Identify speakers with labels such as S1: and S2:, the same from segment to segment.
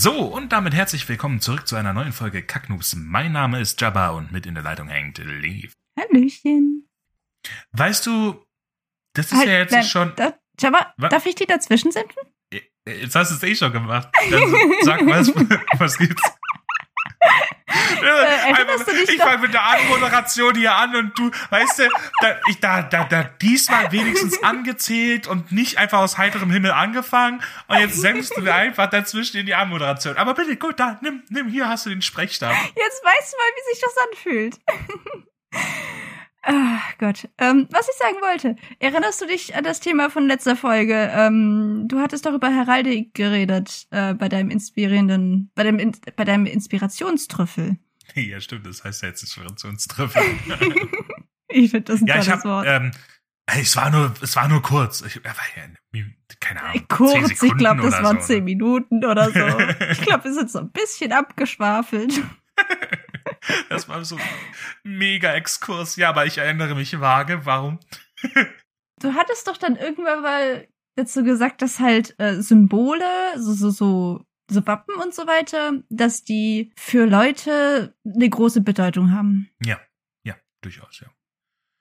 S1: So, und damit herzlich willkommen zurück zu einer neuen Folge Kacknoobs. Mein Name ist Jabba und mit in der Leitung hängt Leaf.
S2: Hallöchen.
S1: Weißt du, das ist
S2: Halt,
S1: ja jetzt
S2: nein,
S1: schon.
S2: Da, Jabba,
S1: Was?
S2: darf ich die dazwischen setzen?
S1: Jetzt hast du es eh schon gemacht. Also, sag was, was gibt's?
S2: Äh, dich
S1: ich fange mit der Anmoderation hier an und du, weißt du, da, ich, da, da, da diesmal wenigstens angezählt und nicht einfach aus heiterem Himmel angefangen und jetzt sendest du mir einfach dazwischen in die Anmoderation. Aber bitte, gut, da, nimm, nimm, hier hast du den Sprechstab.
S2: Jetzt weißt du mal, wie sich das anfühlt. Ach Gott. Ähm, was ich sagen wollte. Erinnerst du dich an das Thema von letzter Folge? Ähm, du hattest doch über Heraldik geredet äh, bei deinem inspirierenden, bei deinem, In bei deinem Inspirationstrüffel.
S1: Ja, stimmt, das heißt ja jetzt Inspirationstrüffel.
S2: Ich finde das ein
S1: ja, ich
S2: tolles
S1: hab,
S2: Wort.
S1: ähm, es war nur, es war nur kurz. Ich, er war ja, eine- keine Ahnung, zehn
S2: Kurz, ich glaube, das waren
S1: so, ne?
S2: zehn Minuten oder so. Ich glaube, wir sind so ein bisschen abgeschwafelt.
S1: Das war so ein mega Exkurs. Ja, aber ich erinnere mich vage. Warum?
S2: Du hattest doch dann irgendwann mal dazu gesagt, dass halt äh, Symbole, so, so, so, so Wappen und so weiter, dass die für Leute eine große Bedeutung haben.
S1: Ja, ja, durchaus, ja.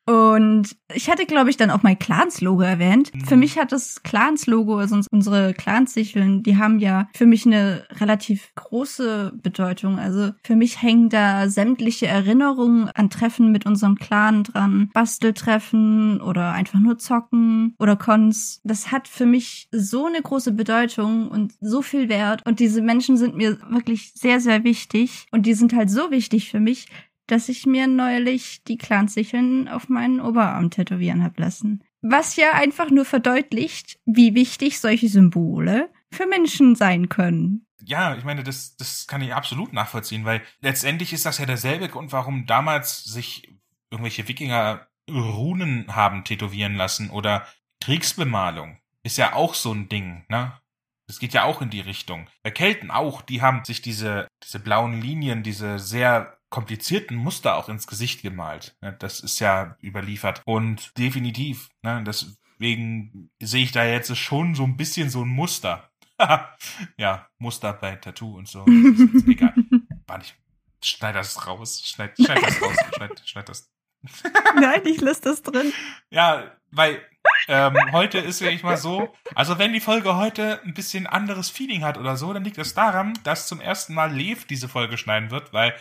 S2: Und ich hatte, glaube ich, dann auch mein Clans-Logo erwähnt.
S1: Mhm.
S2: Für mich hat das Clans-Logo, also uns- unsere Clans-Sicheln, die haben ja für mich eine relativ große Bedeutung. Also für mich hängen da sämtliche Erinnerungen an Treffen mit unserem Clan dran. Basteltreffen oder einfach nur zocken oder Cons. Das hat für mich so eine große Bedeutung und so viel Wert. Und diese Menschen sind mir wirklich sehr, sehr wichtig. Und die sind halt so wichtig für mich, dass ich mir neulich die Clansicheln auf meinen Oberarm tätowieren hab lassen. Was ja einfach nur verdeutlicht, wie wichtig solche Symbole für Menschen sein können.
S1: Ja, ich meine, das, das kann ich absolut nachvollziehen, weil letztendlich ist das ja derselbe Grund, warum damals sich irgendwelche Wikinger Runen haben tätowieren lassen oder Kriegsbemalung. Ist ja auch so ein Ding, ne? Das geht ja auch in die Richtung. Bei Kelten auch, die haben sich diese, diese blauen Linien, diese sehr komplizierten Muster auch ins Gesicht gemalt. Ne? Das ist ja überliefert. Und definitiv, ne? deswegen sehe ich da jetzt schon so ein bisschen so ein Muster. ja, Muster bei Tattoo und so. Das egal. War nicht. Schneid das raus. Schneid, schneid das raus. Schneid, schneid das.
S2: Nein, ich lasse das drin.
S1: Ja, weil ähm, heute ist wirklich mal so. Also wenn die Folge heute ein bisschen anderes Feeling hat oder so, dann liegt es daran, dass zum ersten Mal Lev diese Folge schneiden wird, weil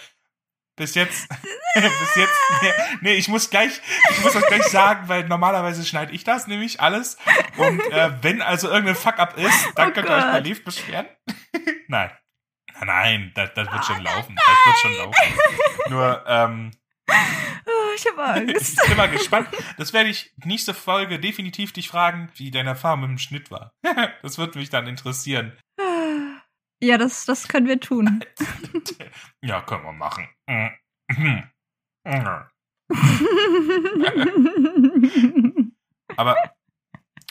S1: bis jetzt, bis jetzt, nee, nee, ich muss gleich, ich muss das gleich sagen, weil normalerweise schneide ich das nämlich alles. Und äh, wenn also irgendein Fuck-up ist, dann
S2: Oh
S1: könnt ihr euch bei. Lev beschweren. nein. Nein, nein, das, das wird schon laufen. Das wird schon laufen. Nur, ähm,
S2: Oh, ich habe
S1: ich
S2: Angst.
S1: bin mal gespannt. Das werde ich nächste Folge definitiv dich fragen, wie deine Erfahrung mit dem Schnitt war. das wird mich dann interessieren.
S2: Ja, das, das können wir tun.
S1: Ja, können wir machen. Aber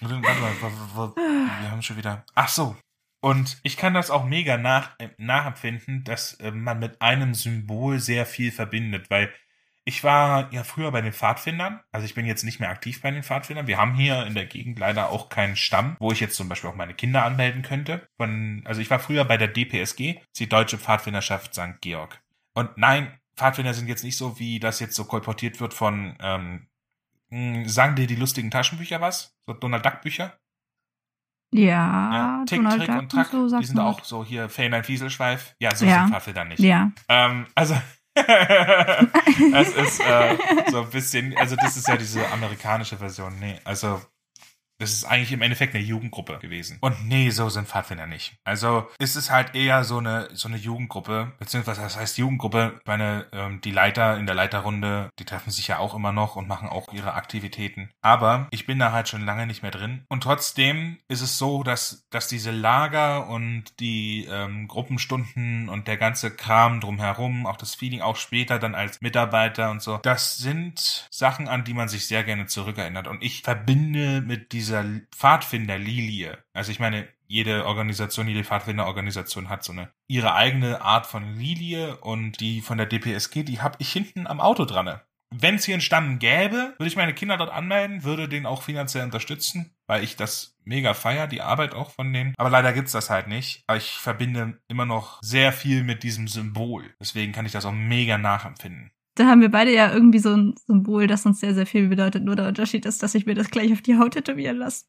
S1: wir haben schon wieder. Ach so. Und ich kann das auch mega nach, äh, nachempfinden, dass äh, man mit einem Symbol sehr viel verbindet, weil ich war ja früher bei den Pfadfindern, also ich bin jetzt nicht mehr aktiv bei den Pfadfindern. Wir haben hier in der Gegend leider auch keinen Stamm, wo ich jetzt zum Beispiel auch meine Kinder anmelden könnte. Von, also ich war früher bei der DPSG, die Deutsche Pfadfinderschaft St. Georg. Und nein, Pfadfinder sind jetzt nicht so, wie das jetzt so kolportiert wird von, ähm, mh, sagen dir die lustigen Taschenbücher was? So Donald Duck Bücher?
S2: ja,
S1: Tick,
S2: Donald
S1: Trick
S2: Duck
S1: und Track.
S2: so,
S1: die sind auch so hier Fähnlein Fieselschweif. Ja, so
S2: Ja.
S1: sind Pfadfinder nicht.
S2: Ja.
S1: Ähm, also, es ist äh, so ein bisschen, also das ist ja diese amerikanische Version. Nee, also das ist eigentlich im Endeffekt eine Jugendgruppe gewesen. Und nee, so sind Pfadfinder nicht. Also es ist halt eher so eine so eine Jugendgruppe, beziehungsweise das heißt Jugendgruppe. Ich meine, ähm, die Leiter in der Leiterrunde, die treffen sich ja auch immer noch und machen auch ihre Aktivitäten. Aber ich bin da halt schon lange nicht mehr drin. Und trotzdem ist es so, dass dass diese Lager und die ähm, Gruppenstunden und der ganze Kram drumherum, auch das Feeling, auch später dann als Mitarbeiter und so, das sind Sachen, an die man sich sehr gerne zurückerinnert. Und ich verbinde mit dieser Pfadfinder-Lilie, also ich meine, jede Organisation, jede Pfadfinderorganisation hat so eine ihre eigene Art von Lilie und die von der DPSG, die habe ich hinten am Auto dran. Wenn es hier Stamm gäbe, würde ich meine Kinder dort anmelden, würde den auch finanziell unterstützen. weil ich das mega feier, die Arbeit auch von denen. Aber leider gibt's das halt nicht. Aber ich verbinde immer noch sehr viel mit diesem Symbol. Deswegen kann ich das auch mega nachempfinden.
S2: Da haben wir beide ja irgendwie so ein Symbol, das uns sehr, sehr viel bedeutet. Nur der Unterschied ist, dass ich mir das gleich auf die Haut tätowieren lasse.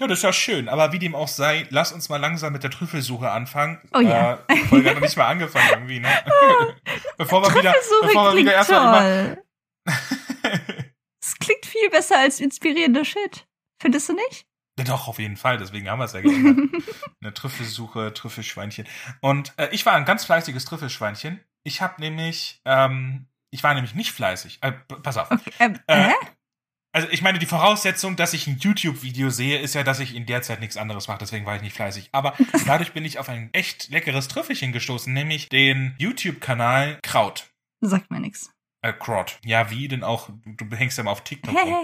S1: Ja, das ist ja schön. Aber wie dem auch sei, lass uns mal langsam mit der Trüffelsuche anfangen.
S2: Oh ja.
S1: Äh, Folge hat noch nicht mal angefangen irgendwie, ne? bevor wir wieder,
S2: Trüffelsuche
S1: bevor wir wieder erstmal.
S2: Es klingt viel besser als inspirierender Shit. Findest du nicht?
S1: Ja, Doch, auf jeden Fall, deswegen haben wir es ja geändert. Eine Trüffelsuche, Trüffelschweinchen. Und äh, ich war ein ganz fleißiges Trüffelschweinchen. Ich habe nämlich, ähm, ich war nämlich nicht fleißig. Äh, pass auf.
S2: Okay, ähm,
S1: Äh? Also ich meine, die Voraussetzung, dass ich ein YouTube-Video sehe, ist ja, dass ich in der Zeit nichts anderes mache, deswegen war ich nicht fleißig. Aber dadurch bin ich auf ein echt leckeres Trüffelchen gestoßen, nämlich den YouTube-Kanal Kraut.
S2: Sagt mir nix.
S1: Äh, Kraut. Ja, wie denn auch, du hängst ja mal auf TikTok rum.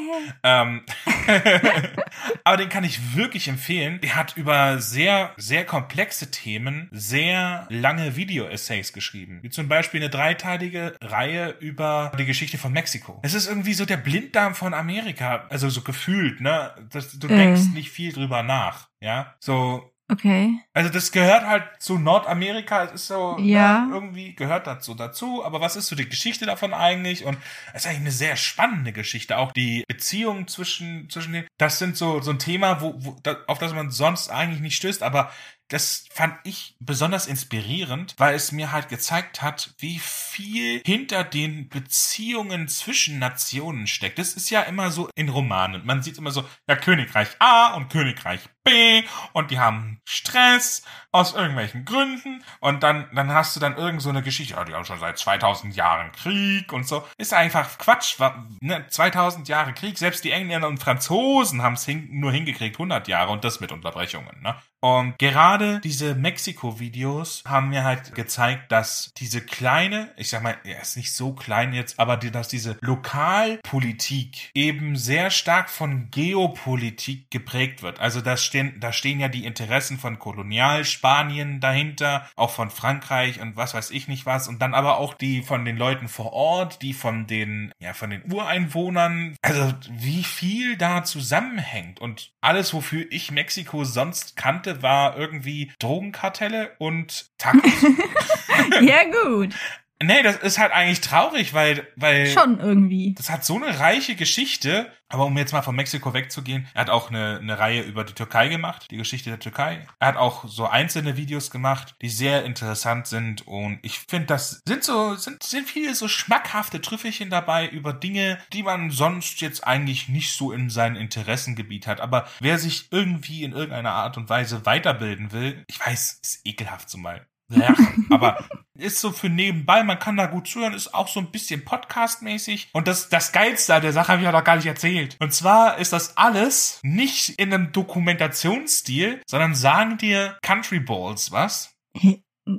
S1: Ähm, aber den kann ich wirklich empfehlen. Der hat über sehr, sehr komplexe Themen sehr lange Video-Essays geschrieben. Wie zum Beispiel eine dreiteilige Reihe über die Geschichte von Mexiko. Es ist irgendwie so der Blinddarm von Amerika. Also so gefühlt, ne? Das, du
S2: Äh.
S1: denkst nicht viel drüber nach. Ja, so
S2: okay.
S1: also das gehört halt zu Nordamerika, es ist so,
S2: Ja.
S1: ne, irgendwie gehört so dazu, aber was ist so die Geschichte davon eigentlich? Und es ist eigentlich eine sehr spannende Geschichte, auch die Beziehungen zwischen, zwischen den, das sind so, so ein Thema, wo, wo, auf das man sonst eigentlich nicht stößt, aber das fand ich besonders inspirierend, weil es mir halt gezeigt hat, wie viel hinter den Beziehungen zwischen Nationen steckt. Das ist ja immer so in Romanen. Man sieht immer so, ja, Königreich A und Königreich B und die haben Stress aus irgendwelchen Gründen und dann, dann hast du dann irgend so eine Geschichte, ja, die haben schon seit 2000 Jahren Krieg und so. Ist einfach Quatsch. Ne? 2000 Jahre Krieg, selbst die Engländer und Franzosen haben es hin, nur hingekriegt, 100 Jahre und das mit Unterbrechungen. Ne? Und gerade diese Mexiko-Videos haben mir halt gezeigt, dass diese kleine, ich sag mal, er ist nicht so klein jetzt, aber die, dass diese Lokalpolitik eben sehr stark von Geopolitik geprägt wird. Also da stehen, da stehen ja die Interessen von Kolonialspanien dahinter, auch von Frankreich und was weiß ich nicht was. Und dann aber auch die von den Leuten vor Ort, die von den, ja, von den Ureinwohnern. Also wie viel da zusammenhängt. Und alles, wofür ich Mexiko sonst kannte, war irgendwie Drogenkartelle und Tacos.
S2: ja, gut.
S1: Nee, das ist halt eigentlich traurig, weil, weil
S2: Schon irgendwie.
S1: das hat so eine reiche Geschichte. Aber um jetzt mal von Mexiko wegzugehen, er hat auch eine, eine Reihe über die Türkei gemacht, die Geschichte der Türkei. Er hat auch so einzelne Videos gemacht, die sehr interessant sind. Und ich finde, das sind so, sind, sind viele so schmackhafte Trüffelchen dabei über Dinge, die man sonst jetzt eigentlich nicht so in seinem Interessengebiet hat. Aber wer sich irgendwie in irgendeiner Art und Weise weiterbilden will, ich weiß, ist ekelhaft so mal. Ja, aber ist so für nebenbei, man kann da gut zuhören, ist auch so ein bisschen Podcast-mäßig. Und das, das Geilste an der Sache habe ich ja noch gar nicht erzählt. Und zwar ist das alles nicht in einem Dokumentationsstil, sondern sagen dir Country Balls was?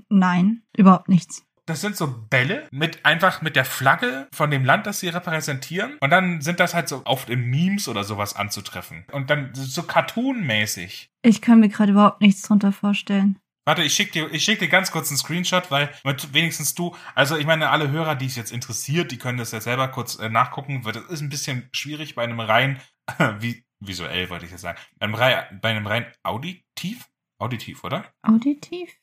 S2: Nein, überhaupt nichts.
S1: Das sind so Bälle mit einfach mit der Flagge von dem Land, das sie repräsentieren. Und dann sind das halt so oft in Memes oder sowas anzutreffen. Und dann so Cartoon-mäßig.
S2: Ich kann mir gerade überhaupt nichts drunter vorstellen.
S1: Warte, ich schick dir, ich schick dir ganz kurz einen Screenshot, weil mit wenigstens du, also ich meine, alle Hörer, die es jetzt interessiert, die können das ja selber kurz äh, nachgucken, weil das ist ein bisschen schwierig bei einem rein, wie, visuell wollte ich jetzt sagen, bei einem rein, bei einem rein auditiv? Auditiv, oder?
S2: Auditiv?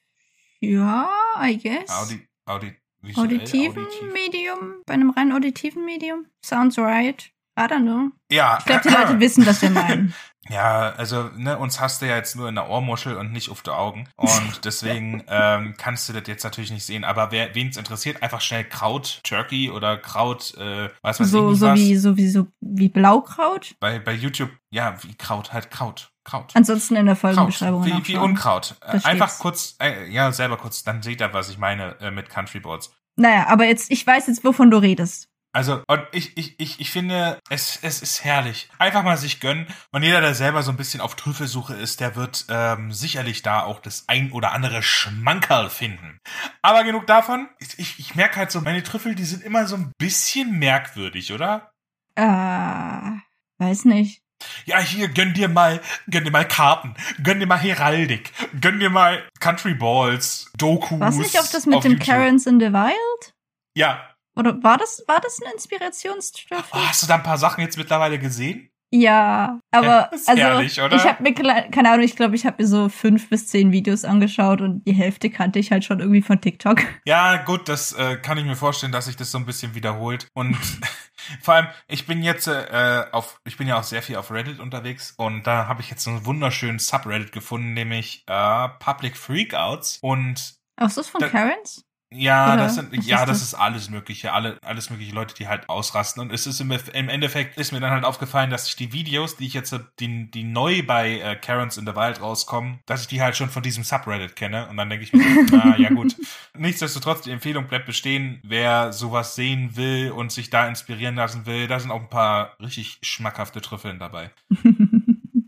S2: Ja, I guess.
S1: Audi, audi, visuell,
S2: auditiven
S1: auditiv.
S2: Medium? Bei einem rein auditiven Medium? Sounds right. I don't know.
S1: Ja.
S2: Ich glaube, die Leute wissen, was wir meinen.
S1: Ja, also ne, uns hast du ja jetzt nur in der Ohrmuschel und nicht auf die Augen. Und deswegen ähm, kannst du das jetzt natürlich nicht sehen. Aber wer wen es interessiert, einfach schnell Kraut Turkey oder Kraut, äh, was weiß ich
S2: So,
S1: nicht
S2: so
S1: was.
S2: wie, so wie, so wie Blaukraut.
S1: Bei, bei YouTube, ja, wie Kraut, halt Kraut. Kraut.
S2: Ansonsten in der
S1: Kraut.
S2: Folgenbeschreibung
S1: Wie, wie
S2: nachschauen.
S1: Unkraut. Äh,
S2: Da
S1: einfach kurz, äh, ja, selber kurz, dann seht ihr, was ich meine äh, mit Country Boards.
S2: Naja, aber jetzt, ich weiß jetzt, wovon du redest.
S1: Also, und ich, ich, ich, ich finde, es, es ist herrlich. Einfach mal sich gönnen. Und jeder, der selber so ein bisschen auf Trüffelsuche ist, der wird ähm, sicherlich da auch das ein oder andere Schmankerl finden. Aber genug davon. Ich, ich, ich merke halt so, meine Trüffel, die sind immer so ein bisschen merkwürdig, oder?
S2: Äh, weiß nicht.
S1: Ja, hier, gönn dir mal, gönn dir mal Karten, gönn dir mal Heraldik, gönn dir mal Country Balls, Dokus.
S2: War es nicht auch das mit dem
S1: YouTube.
S2: Karens in the Wild?
S1: Ja.
S2: Oder war das, war das ein Inspirationsstoff?
S1: Oh, hast du da ein paar Sachen jetzt mittlerweile gesehen?
S2: Ja, aber
S1: ist
S2: also
S1: herrlich, oder?
S2: ich habe mir keine Ahnung, ich glaube, ich habe mir so fünf bis zehn Videos angeschaut und die Hälfte kannte ich halt schon irgendwie von TikTok.
S1: Ja, gut, das äh, kann ich mir vorstellen, dass sich das so ein bisschen wiederholt. Und vor allem, ich bin jetzt äh, auf, ich bin ja auch sehr viel auf Reddit unterwegs und da habe ich jetzt so einen wunderschönen Subreddit gefunden, nämlich äh, Public Freakouts. Und
S2: Ach, ist das von
S1: Da-
S2: Karens?
S1: Ja,
S2: Oder
S1: das sind,
S2: was
S1: ja,
S2: ist
S1: das
S2: das?
S1: ist alles mögliche, alle, alles mögliche Leute, die halt ausrasten. Und es ist im, im Endeffekt ist mir dann halt aufgefallen, dass ich die Videos, die ich jetzt, die, die neu bei äh, Karens in the Wild rauskommen, dass ich die halt schon von diesem Subreddit kenne. Und dann denke ich mir, na ja gut. Nichtsdestotrotz, die Empfehlung bleibt bestehen, wer sowas sehen will und sich da inspirieren lassen will, da sind auch ein paar richtig schmackhafte Trüffeln dabei.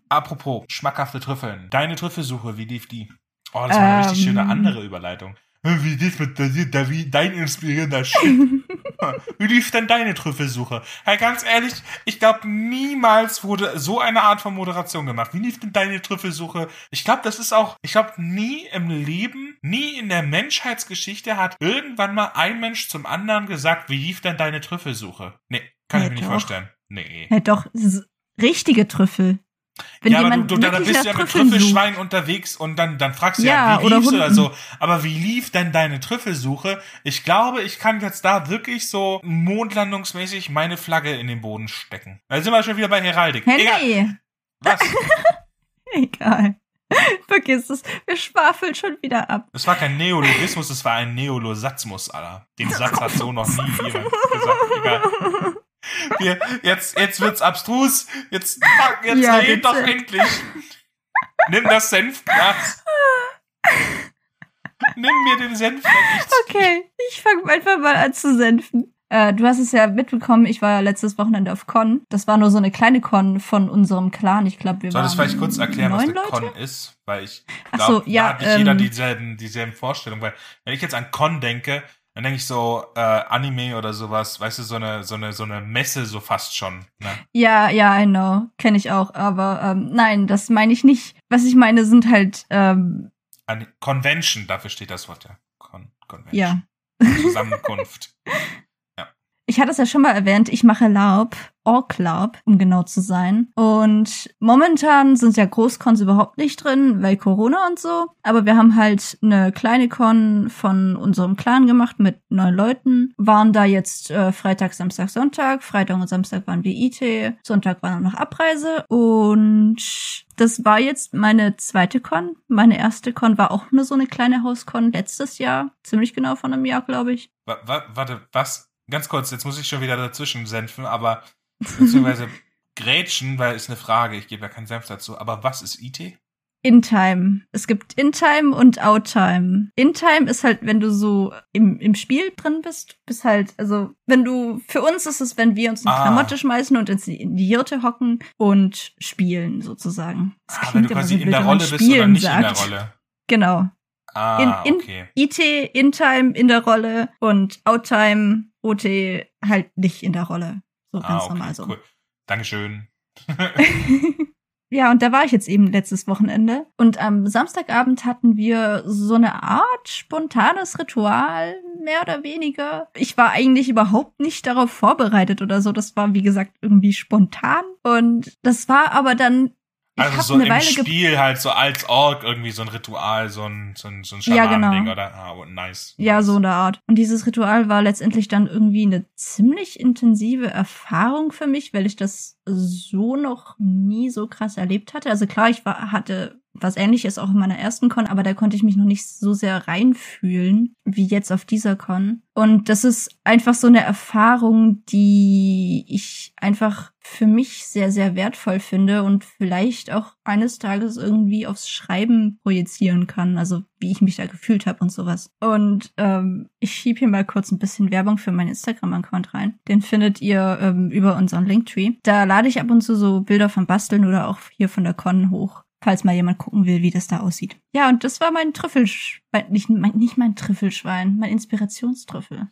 S1: Apropos, schmackhafte Trüffeln. Deine Trüffelsuche, wie lief die? Oh, das war eine richtig
S2: Ähm.
S1: schöne andere Überleitung. Wie lief mit wie dein inspirierender Shit? Wie lief denn deine Trüffelsuche? Hey, ganz ehrlich, ich glaube, niemals wurde so eine Art von Moderation gemacht. Wie lief denn deine Trüffelsuche? Ich glaube, das ist auch, ich glaube, nie im Leben, nie in der Menschheitsgeschichte hat irgendwann mal ein Mensch zum anderen gesagt, wie lief denn deine Trüffelsuche? Nee, kann
S2: Ja,
S1: ich mir nicht
S2: doch.
S1: vorstellen. Nee.
S2: ja, doch, richtige Trüffel. Wenn
S1: ja, aber du, du, da bist du ja mit Trüffelschwein unterwegs und dann, dann fragst du ja,
S2: Ja,
S1: wie lief's oder so. Aber wie lief denn deine Trüffelsuche? Ich glaube, ich kann jetzt da wirklich so mondlandungsmäßig meine Flagge in den Boden stecken. Da sind wir schon wieder bei Heraldik.
S2: Hey,
S1: Egal.
S2: nee,
S1: Was?
S2: egal. Vergiss es, wir schwafeln schon wieder ab.
S1: Es war kein Neologismus, es war ein Neolosatzmus, Alter. Den Satz hat so noch nie jemand gesagt. Egal. Wir, jetzt, jetzt wird's abstrus. Jetzt, fuck, jetzt
S2: Ja,
S1: red doch endlich. Nimm das Senfglas. Nimm mir den Senf weg.
S2: Okay, ich fange einfach mal an zu senfen. Äh, du hast es ja mitbekommen, ich war ja letztes Wochenende auf Con. Das war nur so eine kleine Con von unserem Clan. Ich glaube, wir
S1: Soll
S2: waren
S1: das vielleicht kurz erklären, was eine
S2: Leute?
S1: Con ist? Weil ich glaube,
S2: so, ja,
S1: da hat nicht jeder
S2: ähm,
S1: dieselben, dieselben Vorstellungen. Weil wenn ich jetzt an Con denke, dann denke ich so äh, Anime oder sowas, weißt du, so eine, so eine, so eine Messe so fast schon. Ne?
S2: Ja, ja, I know. Kenne ich auch. Aber ähm, nein, das meine ich nicht. Was ich meine, sind halt, ähm,
S1: Eine Convention, dafür steht das Wort ja. Con Convention.
S2: ja.
S1: Zusammenkunft.
S2: Ich hatte es ja schon mal erwähnt, ich mache LARP, Orc LARP, um genau zu sein. Und momentan sind ja Großcons überhaupt nicht drin, weil Corona und so. Aber wir haben halt eine kleine Con von unserem Clan gemacht mit neun Leuten. Waren da jetzt äh, Freitag, Samstag, Sonntag. Freitag und Samstag waren wir IT. Sonntag war noch Abreise. Und das war jetzt meine zweite Con. Meine erste Con war auch nur so eine kleine Hauscon letztes Jahr. Ziemlich genau von einem Jahr, glaube ich.
S1: Wa warte, was? Ganz kurz, jetzt muss ich schon wieder dazwischen senfen, aber beziehungsweise grätschen, weil ist eine Frage, ich gebe ja keinen Senf dazu, aber was ist IT?
S2: In-Time. Es gibt In-Time und Out-Time. In-Time ist halt, wenn du so im, im Spiel drin bist, bist halt, also, wenn du, für uns ist es, wenn wir uns in
S1: Ah.
S2: Klamotte schmeißen und ins, in die Hirte hocken und spielen, sozusagen. Das
S1: Ah, wenn du quasi
S2: so
S1: in der Rolle bist oder
S2: spielen
S1: nicht in der
S2: sagt.
S1: Rolle.
S2: Genau.
S1: Ah,
S2: In- in-
S1: okay.
S2: IT, In-Time in der Rolle und Out-Time, OT halt nicht in der Rolle. So
S1: Ah,
S2: ganz
S1: okay,
S2: normal so.
S1: cool. Dankeschön.
S2: Ja, und da war ich jetzt eben letztes Wochenende. Und am Samstagabend hatten wir so eine Art spontanes Ritual, mehr oder weniger. Ich war eigentlich überhaupt nicht darauf vorbereitet oder so. Das war, wie gesagt, irgendwie spontan. Und das war aber dann.
S1: Also so
S2: eine
S1: im
S2: Weile
S1: Spiel halt so als Org irgendwie so ein Ritual, so ein, so ein, so ein
S2: Ja, genau.
S1: Oder? Ah, oh, nice.
S2: Ja, so in der Art. Und dieses Ritual war letztendlich dann irgendwie eine ziemlich intensive Erfahrung für mich, weil ich das so noch nie so krass erlebt hatte. Also klar, ich war, hatte was ähnliches auch in meiner ersten Con, aber da konnte ich mich noch nicht so sehr reinfühlen wie jetzt auf dieser Con. Und das ist einfach so eine Erfahrung, die ich einfach für mich sehr, sehr wertvoll finde und vielleicht auch eines Tages irgendwie aufs Schreiben projizieren kann. Also wie ich mich da gefühlt habe und sowas. Und ähm, ich schieb hier mal kurz ein bisschen Werbung für meinen Instagram-Account rein. Den findet ihr ähm, über unseren Linktree. Da lade ich ab und zu so Bilder vom Basteln oder auch hier von der Con hoch falls mal jemand gucken will, wie das da aussieht. Ja, und das war mein Trüffelschwein, nicht mein, nicht mein Trüffelschwein, mein Inspirationstrüffel.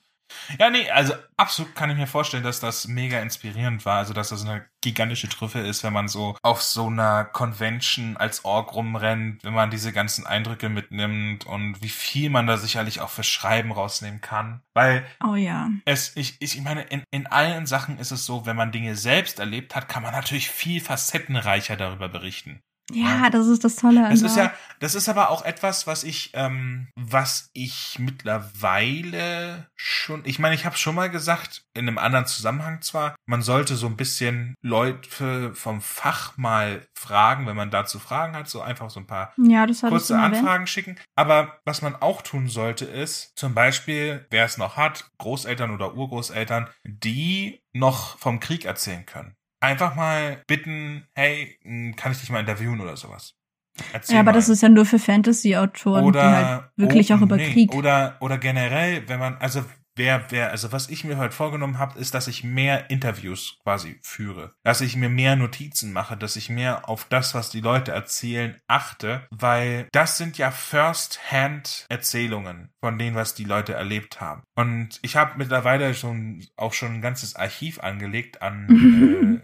S1: Ja, nee, also absolut kann ich mir vorstellen, dass das mega inspirierend war. Also, dass das eine gigantische Trüffe ist, wenn man so auf so einer Convention als Org rumrennt, wenn man diese ganzen Eindrücke mitnimmt und wie viel man da sicherlich auch für Schreiben rausnehmen kann. Weil
S2: Oh ja.
S1: es, ich, ich, ich meine, in, in allen Sachen ist es so, wenn man Dinge selbst erlebt hat, kann man natürlich viel facettenreicher darüber berichten.
S2: Ja, das ist das Tolle
S1: Das ist ja, das ist aber auch etwas, was ich, ähm, was ich mittlerweile schon, ich meine, ich habe schon mal gesagt, in einem anderen Zusammenhang zwar, man sollte so ein bisschen Leute vom Fach mal fragen, wenn man dazu Fragen hat, so einfach so ein paar
S2: Ja,
S1: kurze. Anfragen schicken. Aber was man auch tun sollte, ist zum Beispiel, wer es noch hat, Großeltern oder Urgroßeltern, die noch vom Krieg erzählen können. Einfach mal bitten, hey, mh, kann ich dich mal interviewen oder sowas. Erzähl
S2: Ja, aber
S1: mal.
S2: das ist ja nur für Fantasy-Autoren, die halt wirklich
S1: oh,
S2: auch über
S1: nee,
S2: Krieg.
S1: Oder, oder generell, wenn man, also wer, wer, also was ich mir heute vorgenommen habe, ist, dass ich mehr Interviews quasi führe. Dass ich mir mehr Notizen mache, dass ich mehr auf das, was die Leute erzählen, achte, weil das sind ja First-Hand-Erzählungen von denen, was die Leute erlebt haben. Und ich habe mittlerweile schon auch schon ein ganzes Archiv angelegt an äh,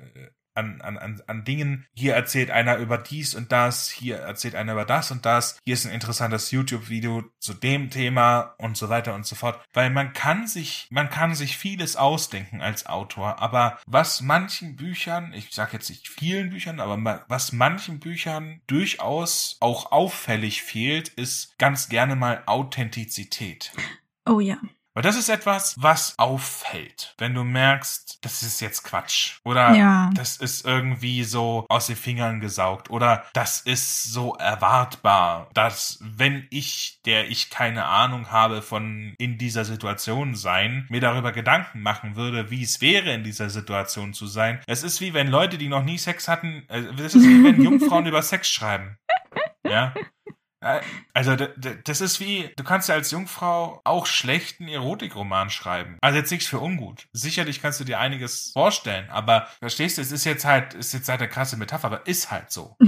S1: an, an, an, an Dingen. Hier erzählt einer über dies und das, hier erzählt einer über das und das, hier ist ein interessantes YouTube-Video zu dem Thema und so weiter und so fort. Weil man kann sich, man kann sich vieles ausdenken als Autor, aber was manchen Büchern, ich sage jetzt nicht vielen Büchern, aber was manchen Büchern durchaus auch auffällig fehlt, ist ganz gerne mal Authentizität.
S2: Oh ja.
S1: Weil das ist etwas, was auffällt, wenn du merkst, das ist jetzt Quatsch. Oder
S2: Ja.
S1: das ist irgendwie so aus den Fingern gesaugt. Oder das ist so erwartbar, dass wenn ich, der ich keine Ahnung habe von in dieser Situation sein, mir darüber Gedanken machen würde, wie es wäre, in dieser Situation zu sein. Es ist wie wenn Leute, die noch nie Sex hatten, äh, das ist wie wenn Jungfrauen über Sex schreiben. Ja. Also das ist wie, du kannst ja als Jungfrau auch schlechten Erotikroman schreiben. Also jetzt nichts für ungut. Sicherlich kannst du dir einiges vorstellen, aber verstehst du, es ist jetzt halt, ist jetzt halt eine krasse Metapher, aber ist halt so.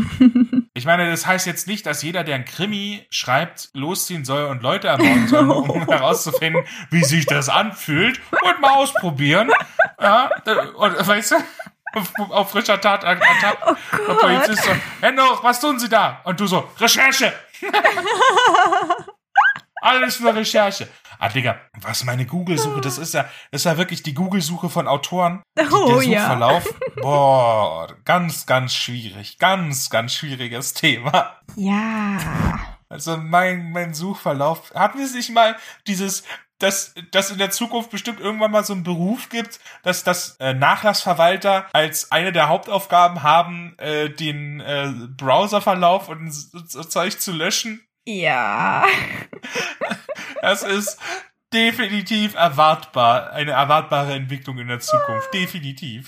S1: Ich meine, das heißt jetzt nicht, dass jeder, der ein Krimi schreibt, losziehen soll und Leute ermorden soll, um herauszufinden, wie sich das anfühlt und mal ausprobieren. Ja, und weißt du, auf, auf frischer Tat, Tat,
S2: Oh Gott.
S1: Polizist so, Hendo, was tun Sie da? Und du so, Recherche! Alles nur Recherche. Ah, Digga, was meine Google-Suche, das ist ja, das ist ja wirklich die Google-Suche von Autoren. Die,
S2: Oh
S1: der
S2: ja.
S1: Suchverlauf. Boah, ganz, ganz schwierig. Ganz, ganz schwieriges Thema.
S2: Ja.
S1: Also mein, mein Suchverlauf. Hatten wir nicht mal dieses, dass, dass in der Zukunft bestimmt irgendwann mal so einen Beruf gibt, dass das äh, Nachlassverwalter als eine der Hauptaufgaben haben, äh, den äh, Browserverlauf und so, so Zeug zu löschen?
S2: Ja.
S1: Das ist definitiv erwartbar. Eine erwartbare Entwicklung in der Zukunft. Definitiv.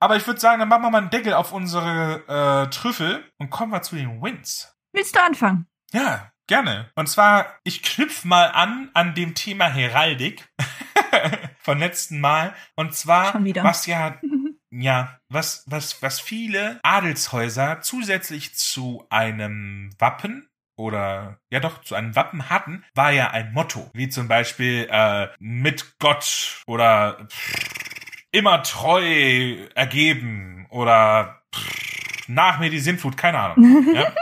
S1: Aber ich würde sagen, dann machen wir mal einen Deckel auf unsere äh, Trüffel und kommen wir zu den Wins.
S2: Willst du anfangen?
S1: Ja, gerne. Und zwar, ich knüpf mal an an dem Thema Heraldik von letzten Mal. Und zwar, was ja, ja, was, was, was viele Adelshäuser zusätzlich zu einem Wappen oder ja doch zu einem Wappen hatten, war ja ein Motto, wie zum Beispiel äh, mit Gott oder immer treu ergeben oder nach mir die Sintflut, keine Ahnung. Ja?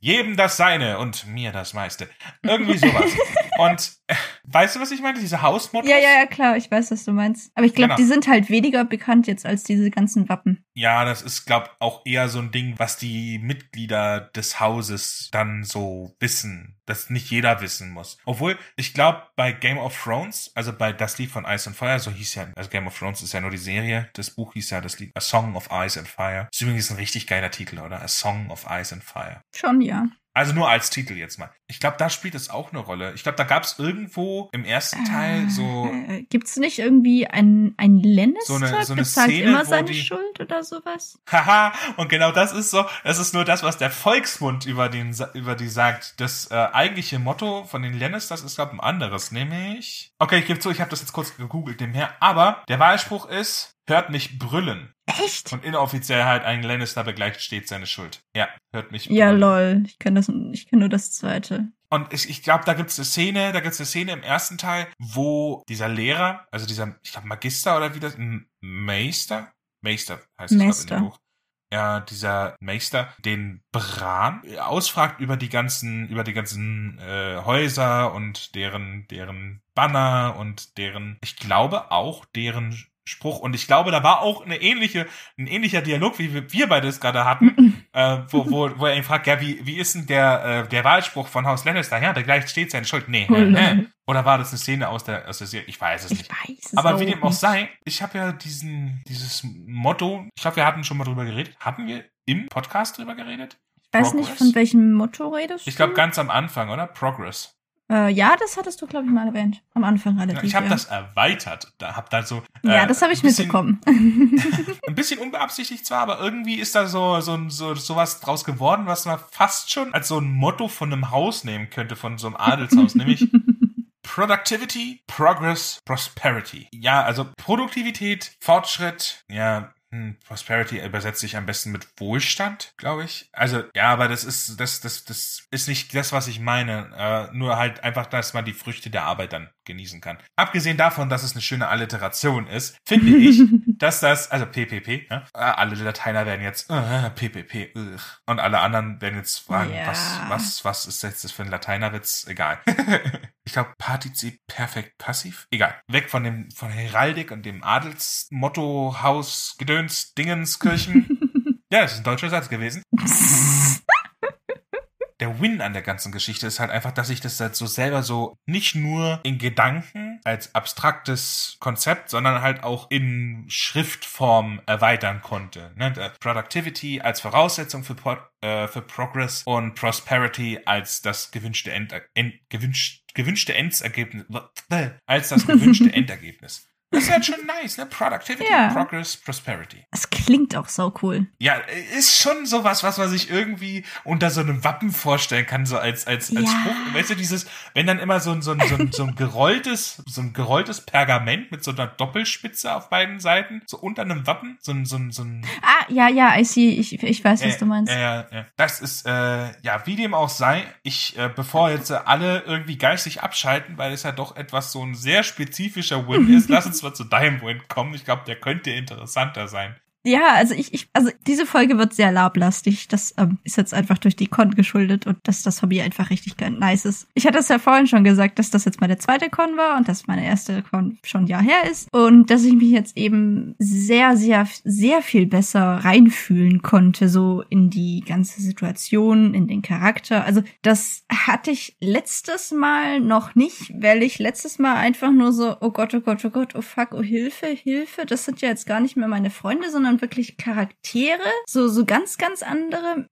S1: Jedem das Seine und mir das meiste. Irgendwie sowas. Und äh, weißt du, was ich meine? Diese Hausmottos?
S2: Ja, ja, ja, klar, ich weiß, was du meinst. Aber ich glaube,
S1: Genau.
S2: die sind halt weniger bekannt jetzt als diese ganzen Wappen.
S1: Ja, das ist, glaub, auch eher so ein Ding, was die Mitglieder des Hauses dann so wissen, dass nicht jeder wissen muss. Obwohl, ich glaube, bei Game of Thrones, also bei Das Lied von Ice and Fire, so hieß ja, also Game of Thrones ist ja nur die Serie, das Buch hieß ja das Lied A Song of Ice and Fire. Ist übrigens ein richtig geiler Titel, oder? A Song of Ice and Fire.
S2: Schon, ja.
S1: Also nur als Titel jetzt mal. Ich glaube, da spielt es auch eine Rolle. Ich glaube, da gab es irgendwo im ersten Teil so
S2: Äh, gibt's nicht irgendwie ein, ein Lannister
S1: So eine- so eine
S2: bezahlt
S1: Szene,
S2: immer seine
S1: die-
S2: Schuld oder sowas?
S1: Haha, und genau das ist so, das ist nur das, was der Volksmund über den über die sagt. Das äh, eigentliche Motto von den Lannisters ist, glaube ein anderes, nämlich. Okay, ich gebe zu, ich habe das jetzt kurz gegoogelt nebenher, aber der Wahlspruch ist, hört mich brüllen.
S2: Echt?
S1: Und inoffiziell halt ein Lannister begleicht stets seine Schuld. Ja, hört mich
S2: Ja,
S1: brüllen.
S2: lol. Ich kenne das, ich kenne nur das zweite.
S1: Und ich, ich glaube, da gibt's eine Szene, da gibt's eine Szene im ersten Teil, wo dieser Lehrer, also dieser, ich glaube, Magister oder wie das, Meister? Meister heißt es glaub, ich, in dem
S2: Meister.
S1: Buch. Ja, dieser Meister den Bran ausfragt über die ganzen, über die ganzen äh, Häuser und deren, deren Banner und deren, ich glaube auch deren Spruch. Und ich glaube, da war auch eine ähnliche, ein ähnlicher Dialog, wie wir, beide es gerade hatten, äh, wo, wo, wo er ihn fragt, ja, wie, wie ist denn der, äh, der Wahlspruch von Haus Lannister? Ja, da gleich steht seine Schuld. Nee, hä, hä. Oder war das eine Szene aus der, aus der Serie? Ich weiß es
S2: Ich
S1: nicht.
S2: weiß es
S1: Aber wie dem auch
S2: nicht.
S1: sei, ich habe ja diesen, dieses Motto, ich glaube, wir hatten schon mal drüber geredet. Hatten wir im Podcast drüber geredet?
S2: Ich weiß nicht,
S1: Progress?
S2: von welchem Motto redest
S1: Ich glaube,
S2: du?
S1: ganz am Anfang, oder? Progress.
S2: Äh, ja, das hattest du, glaube ich, mal erwähnt. Am Anfang
S1: Ja,
S2: relativ.
S1: ich habe
S2: ja.
S1: das erweitert. Da hab da so.
S2: Ja,
S1: äh,
S2: das habe ich
S1: ein bisschen-
S2: mitbekommen.
S1: Ein bisschen unbeabsichtigt zwar, aber irgendwie ist da so so ein- so sowas draus geworden, was man fast schon als so ein Motto von einem Haus nehmen könnte, von so einem Adelshaus, nämlich Productivity, Progress, Prosperity. Ja, also Produktivität, Fortschritt, ja, hm, Prosperity übersetzt sich am besten mit Wohlstand, glaube ich. Also, ja, aber das ist, das, das, das ist nicht das, was ich meine. Äh, nur halt einfach, dass man die Früchte der Arbeit dann genießen kann. Abgesehen davon, dass es eine schöne Alliteration ist, finde ich, dass das, also PPP, ja, äh, alle Lateiner werden jetzt äh, PPP, ugh. und alle anderen werden jetzt fragen,
S2: Ja.
S1: was, was, was ist jetzt das für ein Lateinerwitz? Egal. ich glaube, Partizip perfekt passiv. Egal. Weg von dem, von Heraldik und dem Adelsmotto, Haus, Gedöns, Dingens, Kirchen. ja, das ist ein deutscher Satz gewesen. Der Win an der ganzen Geschichte ist halt einfach, dass ich das halt so selber so nicht nur in Gedanken als abstraktes Konzept, sondern halt auch in Schriftform erweitern konnte. Ne? Der Productivity als Voraussetzung für, Pro äh, für Progress und Prosperity als das gewünschte End, End gewünscht, gewünschte Endergebnis als das gewünschte Endergebnis. Das ist halt schon nice, ne? Productivity,
S2: Ja.
S1: Progress, Prosperity.
S2: Das klingt auch so cool.
S1: Ja, ist schon sowas, was man sich irgendwie unter so einem Wappen vorstellen kann, so als, als, als
S2: Ja.
S1: Spruch. Weißt du, dieses, wenn dann immer so ein, so ein, so ein, so ein gerolltes, so ein gerolltes Pergament mit so einer Doppelspitze auf beiden Seiten, so unter einem Wappen, so ein, so ein, so ein,
S2: Ah, ja, ja, I see. Ich, ich weiß, was
S1: äh,
S2: du meinst.
S1: äh, ja. Das ist, äh, ja, wie dem auch sei, ich, äh, bevor jetzt äh, alle irgendwie geistig abschalten, weil es ja doch etwas so ein sehr spezifischer Win ist, lass uns mal zu deinem Win kommen. Ich glaube, der könnte interessanter sein.
S2: Ja, also ich, ich, also diese Folge wird sehr lablastig. Das ähm, ist jetzt einfach durch die Con geschuldet und dass das Hobby einfach richtig nice ist. Ich hatte es ja vorhin schon gesagt, dass das jetzt meine zweite Con war und dass meine erste Con schon ein Jahr her ist und dass ich mich jetzt eben sehr, sehr, sehr viel besser reinfühlen konnte, so in die ganze Situation, in den Charakter. Also das hatte ich letztes Mal noch nicht, weil ich letztes Mal einfach nur so, oh Gott, oh Gott, oh Gott, oh fuck, oh Hilfe, Hilfe. Das sind ja jetzt gar nicht mehr meine Freunde, sondern wirklich Charaktere, so, so ganz, ganz andere.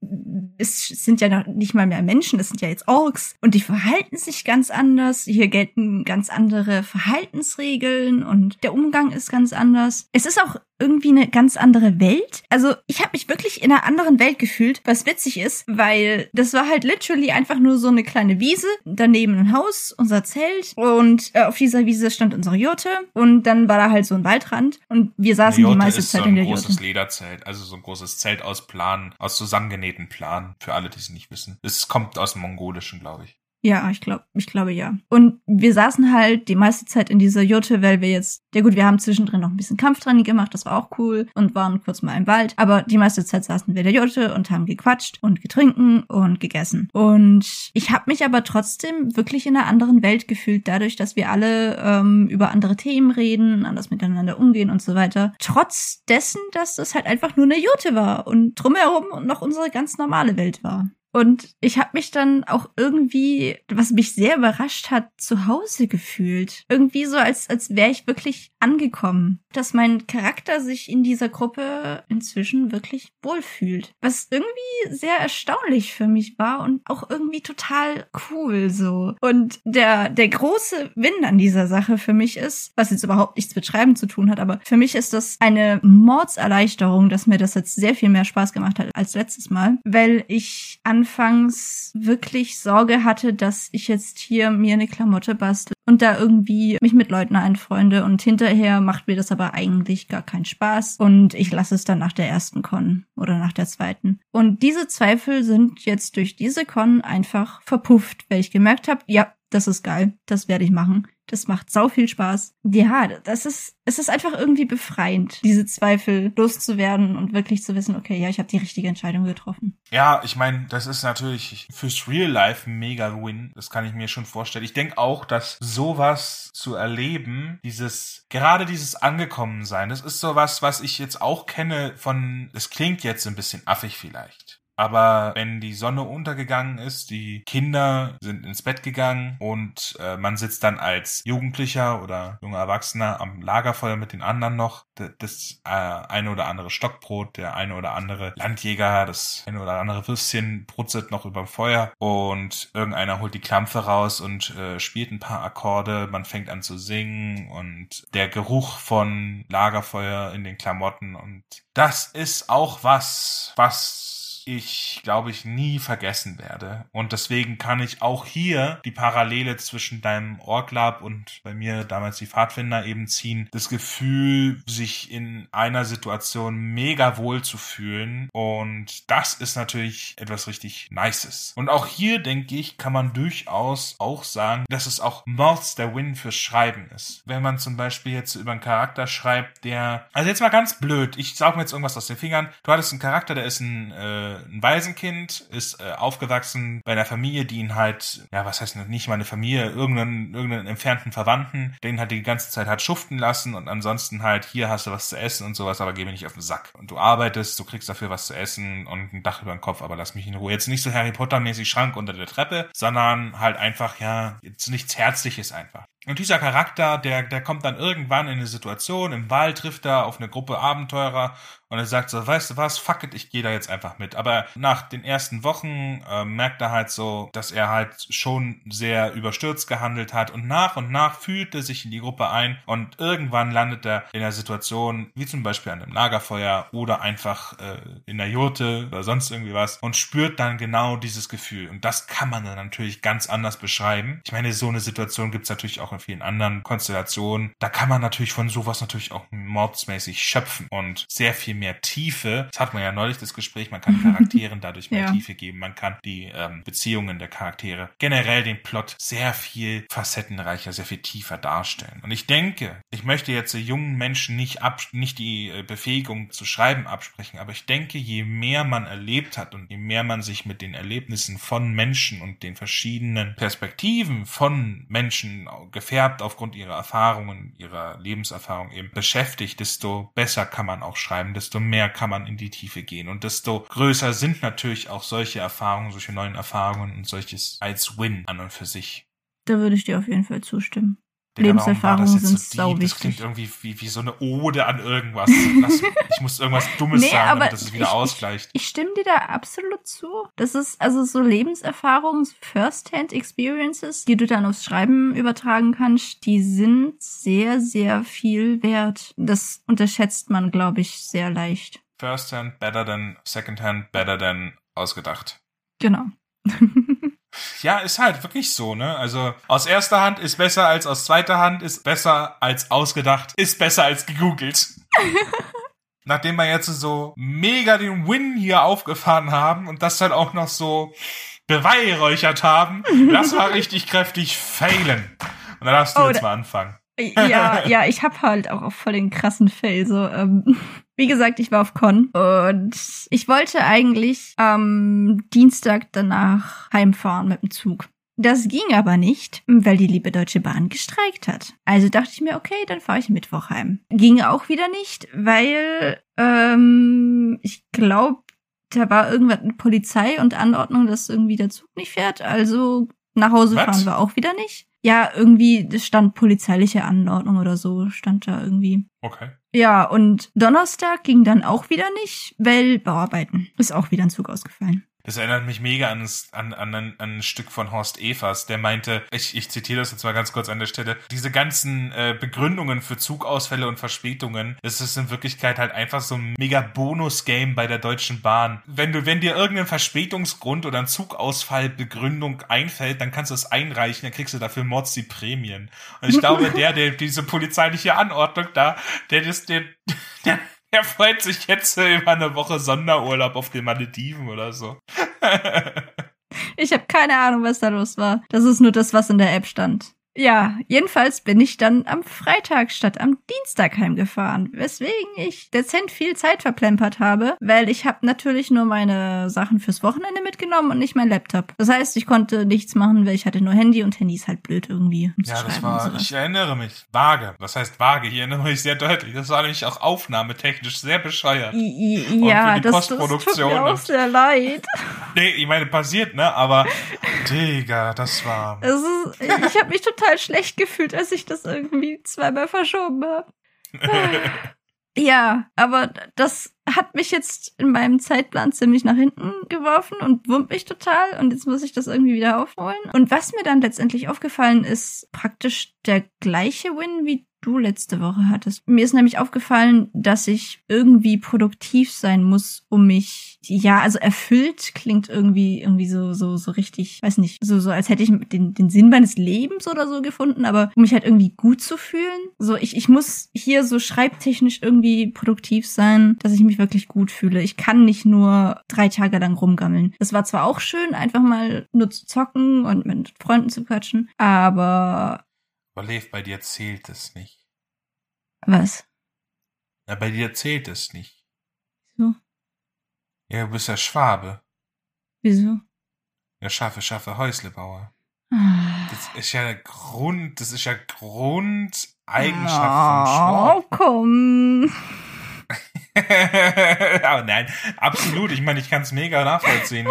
S2: Es sind ja noch nicht mal mehr Menschen, es sind ja jetzt Orks und die verhalten sich ganz anders. Hier gelten ganz andere Verhaltensregeln und der Umgang ist ganz anders. Es ist auch irgendwie eine ganz andere Welt. Also ich habe mich wirklich in einer anderen Welt gefühlt, was witzig ist, weil das war halt literally einfach nur so eine kleine Wiese, daneben ein Haus, unser Zelt und äh, auf dieser Wiese stand unsere Jurte und dann war da halt so ein Waldrand und wir saßen die
S1: Jote
S2: meiste
S1: ist
S2: Zeit
S1: so
S2: in
S1: ein
S2: der
S1: großes
S2: Jurte.
S1: Lederzelt, also so ein großes Zelt aus Plan, aus zusammengenähten Plan, für alle, die es nicht wissen. Es kommt aus dem Mongolischen, glaube ich.
S2: Ja, ich glaube, ich glaube ja. Und wir saßen halt die meiste Zeit in dieser Jurte, weil wir jetzt, ja gut, wir haben zwischendrin noch ein bisschen Kampftraining gemacht, das war auch cool und waren kurz mal im Wald. Aber die meiste Zeit saßen wir in der Jurte und haben gequatscht und getrinken und gegessen. Und ich habe mich aber trotzdem wirklich in einer anderen Welt gefühlt, dadurch, dass wir alle ähm, über andere Themen reden, anders miteinander umgehen und so weiter. Trotz dessen, dass das halt einfach nur eine Jurte war und drumherum noch unsere ganz normale Welt war. Und ich habe mich dann auch irgendwie, was mich sehr überrascht hat, zu Hause gefühlt. Irgendwie so, als, als wäre ich wirklich angekommen. Dass mein Charakter sich in dieser Gruppe inzwischen wirklich wohlfühlt. Was irgendwie sehr erstaunlich für mich war und auch irgendwie total cool so. Und der, der große Win an dieser Sache für mich ist, was jetzt überhaupt nichts mit Schreiben zu tun hat, aber für mich ist das eine Mordserleichterung, dass mir das jetzt sehr viel mehr Spaß gemacht hat als letztes Mal, weil ich anfangs wirklich Sorge hatte, dass ich jetzt hier mir eine Klamotte bastel und da irgendwie mich mit Leuten einfreunde und hinterher macht mir das aber eigentlich gar keinen Spaß und ich lasse es dann nach der ersten Con oder nach der zweiten. Und diese Zweifel sind jetzt durch diese Con einfach verpufft, weil ich gemerkt habe, ja, das ist geil, das werde ich machen. Das macht sau viel Spaß. Ja, das ist, es ist einfach irgendwie befreiend, diese Zweifel loszuwerden und wirklich zu wissen, okay, ja, ich habe die richtige Entscheidung getroffen.
S1: Ja, ich meine, das ist natürlich fürs Real Life mega Win. Das kann ich mir schon vorstellen. Ich denke auch, dass sowas zu erleben, dieses, gerade dieses Angekommensein, das ist sowas, was ich jetzt auch kenne von, es klingt jetzt ein bisschen affig vielleicht. Aber wenn die Sonne untergegangen ist, die Kinder sind ins Bett gegangen und äh, man sitzt dann als Jugendlicher oder junger Erwachsener am Lagerfeuer mit den anderen noch, das äh, eine oder andere Stockbrot, der eine oder andere Landjäger, das eine oder andere Würstchen brutzelt noch überm Feuer und irgendeiner holt die Klampfe raus und äh, spielt ein paar Akkorde, man fängt an zu singen und der Geruch von Lagerfeuer in den Klamotten und das ist auch was, was ich, glaube ich, nie vergessen werde. Und deswegen kann ich auch hier die Parallele zwischen deinem Orglab und bei mir damals die Pfadfinder eben ziehen. Das Gefühl, sich in einer Situation mega wohl zu fühlen. Und das ist natürlich etwas richtig Nices. Und auch hier, denke ich, kann man durchaus auch sagen, dass es auch Mords der Win fürs Schreiben ist. Wenn man zum Beispiel jetzt über einen Charakter schreibt, der, also jetzt mal ganz blöd, ich saug mir jetzt irgendwas aus den Fingern. Du hattest einen Charakter, der ist ein, äh, ein Waisenkind, ist äh, aufgewachsen bei einer Familie, die ihn halt, ja, was heißt nicht mal eine Familie, irgendeinen, irgendeinen entfernten Verwandten, den halt die ganze Zeit hat schuften lassen und ansonsten halt, hier hast du was zu essen und sowas, aber geh mir nicht auf den Sack. Und du arbeitest, du kriegst dafür was zu essen und ein Dach über den Kopf, aber lass mich in Ruhe. Jetzt nicht so Harry Potter-mäßig Schrank unter der Treppe, sondern halt einfach, ja, jetzt nichts Herzliches einfach. Und dieser Charakter, der, der kommt dann irgendwann in eine Situation, im Wald trifft er auf eine Gruppe Abenteurer und er sagt so, weißt du was, fuck it, ich gehe da jetzt einfach mit. Aber nach den ersten Wochen äh, merkt er halt so, dass er halt schon sehr überstürzt gehandelt hat und nach und nach fühlt er sich in die Gruppe ein und irgendwann landet er in einer Situation, wie zum Beispiel an einem Lagerfeuer oder einfach äh, in der Jurte oder sonst irgendwie was und spürt dann genau dieses Gefühl. Und das kann man dann natürlich ganz anders beschreiben. Ich meine, so eine Situation gibt's natürlich auch in vielen anderen Konstellationen. Da kann man natürlich von sowas natürlich auch mordsmäßig schöpfen und sehr viel mehr Tiefe. Das hat man ja neulich das Gespräch, man kann Charakteren dadurch mehr ja. Tiefe geben, man kann die ähm, Beziehungen der Charaktere, generell den Plot sehr viel facettenreicher, sehr viel tiefer darstellen. Und ich denke, ich möchte jetzt jungen Menschen nicht ab, nicht die äh, Befähigung zu schreiben absprechen, aber ich denke, je mehr man erlebt hat und je mehr man sich mit den Erlebnissen von Menschen und den verschiedenen Perspektiven von Menschen gefärbt aufgrund ihrer Erfahrungen, ihrer Lebenserfahrung eben beschäftigt, desto besser kann man auch schreiben, desto mehr kann man in die Tiefe gehen und desto größer sind natürlich auch solche Erfahrungen, solche neuen Erfahrungen und solches als Win an und für sich.
S2: Da würde ich dir auf jeden Fall zustimmen. Digga, Lebenserfahrungen sind so wichtig.
S1: Das klingt irgendwie wie, wie so eine Ode an irgendwas. Lass, ich muss irgendwas Dummes nee, sagen, damit das es wieder ich, ausgleicht.
S2: Ich, ich, stimme dir da absolut zu. Das ist also so Lebenserfahrungen, First-Hand-Experiences, die du dann aufs Schreiben übertragen kannst, die sind sehr, sehr viel wert. Das unterschätzt man, glaube ich, sehr leicht.
S1: First-Hand better than Second-Hand better than ausgedacht.
S2: Genau.
S1: Ja, ist halt wirklich so, ne? Also aus erster Hand ist besser als aus zweiter Hand, ist besser als ausgedacht, ist besser als gegoogelt. Nachdem wir jetzt so mega den Win hier aufgefahren haben und das dann auch noch so beweihräuchert haben, lass mal richtig kräftig failen. Und dann darfst du oh, jetzt mal anfangen.
S2: Ja, ja, ich hab halt auch voll den krassen Fail, so, ähm, wie gesagt, ich war auf Con und ich wollte eigentlich am Dienstag danach heimfahren mit dem Zug. Das ging aber nicht, weil die liebe Deutsche Bahn gestreikt hat. Also dachte ich mir, okay, dann fahre ich Mittwoch heim. Ging auch wieder nicht, weil ähm, ich glaube, da war irgendwas mit Polizei und Anordnung, dass irgendwie der Zug nicht fährt. Also nach Hause Was? fahren wir auch wieder nicht. Ja, irgendwie stand polizeiliche Anordnung oder so, stand da irgendwie.
S1: Okay.
S2: Ja, und Donnerstag ging dann auch wieder nicht, weil Bauarbeiten. Ist auch wieder ein Zug ausgefallen.
S1: Das erinnert mich mega an, an, an, an ein Stück von Horst Evers, der meinte, ich, ich zitiere das jetzt mal ganz kurz an der Stelle, diese ganzen äh, Begründungen für Zugausfälle und Verspätungen, das ist in Wirklichkeit halt einfach so ein mega Bonus-Game bei der Deutschen Bahn. Wenn du, wenn dir irgendein Verspätungsgrund oder ein Zugausfall Begründung einfällt, dann kannst du es einreichen, dann kriegst du dafür die Prämien. Und ich glaube, der, der diese polizeiliche Anordnung da, der das, der, der er freut sich jetzt über eine Woche Sonderurlaub auf den Malediven oder so.
S2: ich habe keine Ahnung, was da los war. Das ist nur das, was in der App stand. Ja, jedenfalls bin ich dann am Freitag statt am Dienstag heimgefahren, weswegen ich dezent viel Zeit verplempert habe, weil ich habe natürlich nur meine Sachen fürs Wochenende mitgenommen und nicht mein Laptop. Das heißt, ich konnte nichts machen, weil ich hatte nur Handy und Handy ist halt blöd irgendwie.
S1: Um ja, das war, ich erinnere mich, vage. Was heißt vage? Ich erinnere mich sehr deutlich. Das war nämlich auch aufnahmetechnisch sehr bescheuert.
S2: I, ja, das, das tut mir auch sehr leid.
S1: nee, ich meine, passiert, ne? Aber, Digga, das war...
S2: Es ist, ich habe mich total total schlecht gefühlt, als ich das irgendwie zweimal verschoben habe. ja, aber das hat mich jetzt in meinem Zeitplan ziemlich nach hinten geworfen und wurmt mich total und jetzt muss ich das irgendwie wieder aufholen. Und was mir dann letztendlich aufgefallen ist, praktisch der gleiche Win wie du letzte Woche hattest. Mir ist nämlich aufgefallen, dass ich irgendwie produktiv sein muss, um mich, ja, also erfüllt klingt irgendwie, irgendwie so, so, so richtig, weiß nicht, so, so, als hätte ich den, den Sinn meines Lebens oder so gefunden, aber um mich halt irgendwie gut zu fühlen. So, ich, ich muss hier so schreibtechnisch irgendwie produktiv sein, dass ich mich wirklich gut fühle. Ich kann nicht nur drei Tage lang rumgammeln. Das war zwar auch schön, einfach mal nur zu zocken und mit Freunden zu quatschen, aber
S1: aber Lev, bei dir zählt es nicht.
S2: Was?
S1: Na, bei dir zählt es nicht.
S2: Wieso?
S1: Ja, du bist ja Schwabe.
S2: Wieso?
S1: Ja, schaffe, schaffe Häuslebauer.
S2: Ah.
S1: Das ist ja Grund, das ist ja Grundeigenschaft
S2: oh,
S1: von Schwab.
S2: Oh, komm.
S1: oh nein, absolut. Ich meine, ich kann es mega nachvollziehen.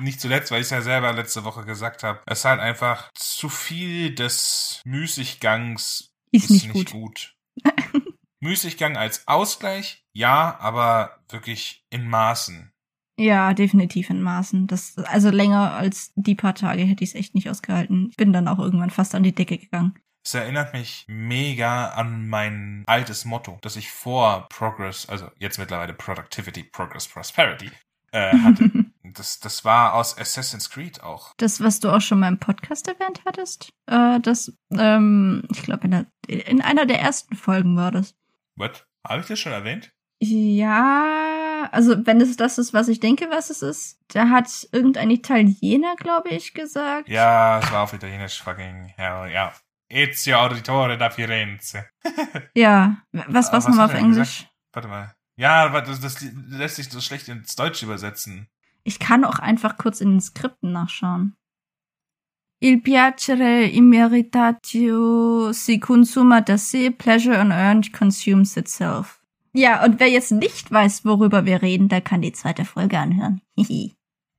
S1: Nicht zuletzt, weil ich es ja selber letzte Woche gesagt habe. Es ist halt einfach zu viel des Müßiggangs
S2: ist, ist nicht, nicht
S1: gut. gut. Müßiggang als Ausgleich, ja, aber wirklich in Maßen.
S2: Ja, definitiv in Maßen. Das, also länger als die paar Tage hätte ich es echt nicht ausgehalten. Ich bin dann auch irgendwann fast an die Decke gegangen.
S1: Es erinnert mich mega an mein altes Motto, das ich vor Progress, also jetzt mittlerweile Productivity, Progress, Prosperity, äh, hatte. das, das war aus Assassin's Creed auch.
S2: Das, was du auch schon mal im Podcast erwähnt hattest, äh, das, ähm, ich glaube, in, in einer der ersten Folgen war das.
S1: Was? Habe ich das schon erwähnt?
S2: Ja, also wenn es das ist, was ich denke, was es ist, da hat irgendein Italiener, glaube ich, gesagt.
S1: Ja, es war auf Italienisch fucking hell, ja. Ezio Auditore da Firenze.
S2: ja, was was nochmal auf Englisch?
S1: Gesagt? Warte mal. Ja, das, das lässt sich so schlecht ins Deutsch übersetzen.
S2: Ich kann auch einfach kurz in den Skripten nachschauen. Il piacere immeritatio si consuma da se, pleasure unearned consumes itself. Ja, und wer jetzt nicht weiß, worüber wir reden, der kann die zweite Folge anhören.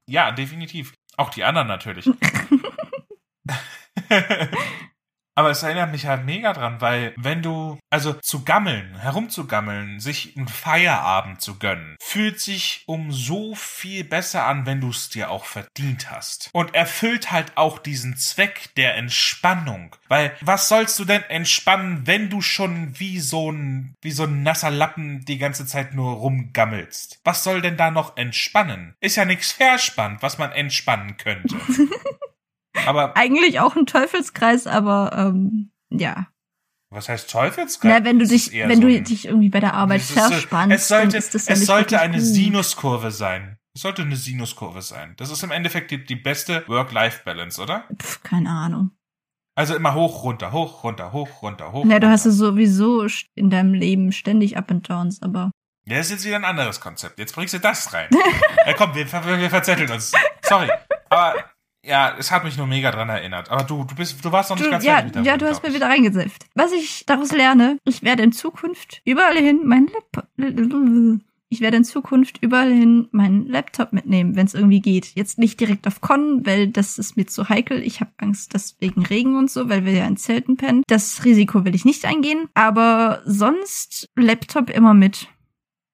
S1: ja, definitiv. Auch die anderen natürlich. Aber es erinnert mich halt mega dran, weil wenn du, also zu gammeln, herumzugammeln, sich einen Feierabend zu gönnen, fühlt sich um so viel besser an, wenn du es dir auch verdient hast. Und erfüllt halt auch diesen Zweck der Entspannung. Weil was sollst du denn entspannen, wenn du schon wie so ein, wie so ein nasser Lappen die ganze Zeit nur rumgammelst? Was soll denn da noch entspannen? Ist ja nichts verspannt, was man entspannen könnte. Aber
S2: eigentlich auch ein Teufelskreis, aber ähm, ja.
S1: Was heißt Teufelskreis?
S2: Na, wenn du dich, wenn so du dich irgendwie bei der Arbeit verspannst,
S1: es sollte,
S2: ist das
S1: ja es sollte eine gut. Sinuskurve sein. Es sollte eine Sinuskurve sein. Das ist im Endeffekt die, die beste Work-Life-Balance, oder?
S2: Pff, keine Ahnung.
S1: Also immer hoch, runter, hoch, runter, hoch, runter, hoch.
S2: Na,
S1: du
S2: hast ja sowieso in deinem Leben ständig Up and Downs, aber.
S1: Ja, das ist jetzt wieder ein anderes Konzept. Jetzt bringst du das rein. ja, komm, wir, wir verzetteln uns. Sorry. Aber ja, es hat mich nur mega dran erinnert. Aber du, du bist, du warst noch nicht du, ganz
S2: ja, fertig mit Ja, du hast mir wieder reingesifft. Was ich daraus lerne, ich werde in Zukunft überall hin meinen Laptop, ich werde in Zukunft überall hin meinen Laptop mitnehmen, wenn es irgendwie geht. Jetzt nicht direkt auf Con, weil das ist mir zu heikel. Ich habe Angst, dass wegen Regen und so, weil wir ja in Zelten pennen. Das Risiko will ich nicht eingehen. Aber sonst Laptop immer mit.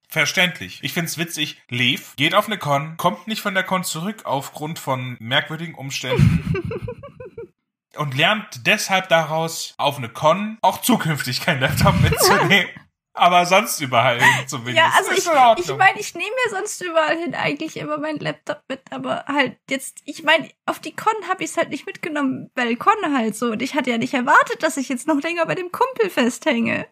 S1: Verständlich. Ich find's witzig. Lev geht auf eine Con, kommt nicht von der Con zurück aufgrund von merkwürdigen Umständen. und lernt deshalb daraus, auf eine Con auch zukünftig kein Laptop mitzunehmen. aber sonst überall hin zumindest.
S2: Ja, also ich ich meine, ich nehme mir sonst überall hin eigentlich immer meinen Laptop mit, aber halt jetzt, ich meine, auf die Con habe ich es halt nicht mitgenommen, weil Con halt so und ich hatte ja nicht erwartet, dass ich jetzt noch länger bei dem Kumpel festhänge.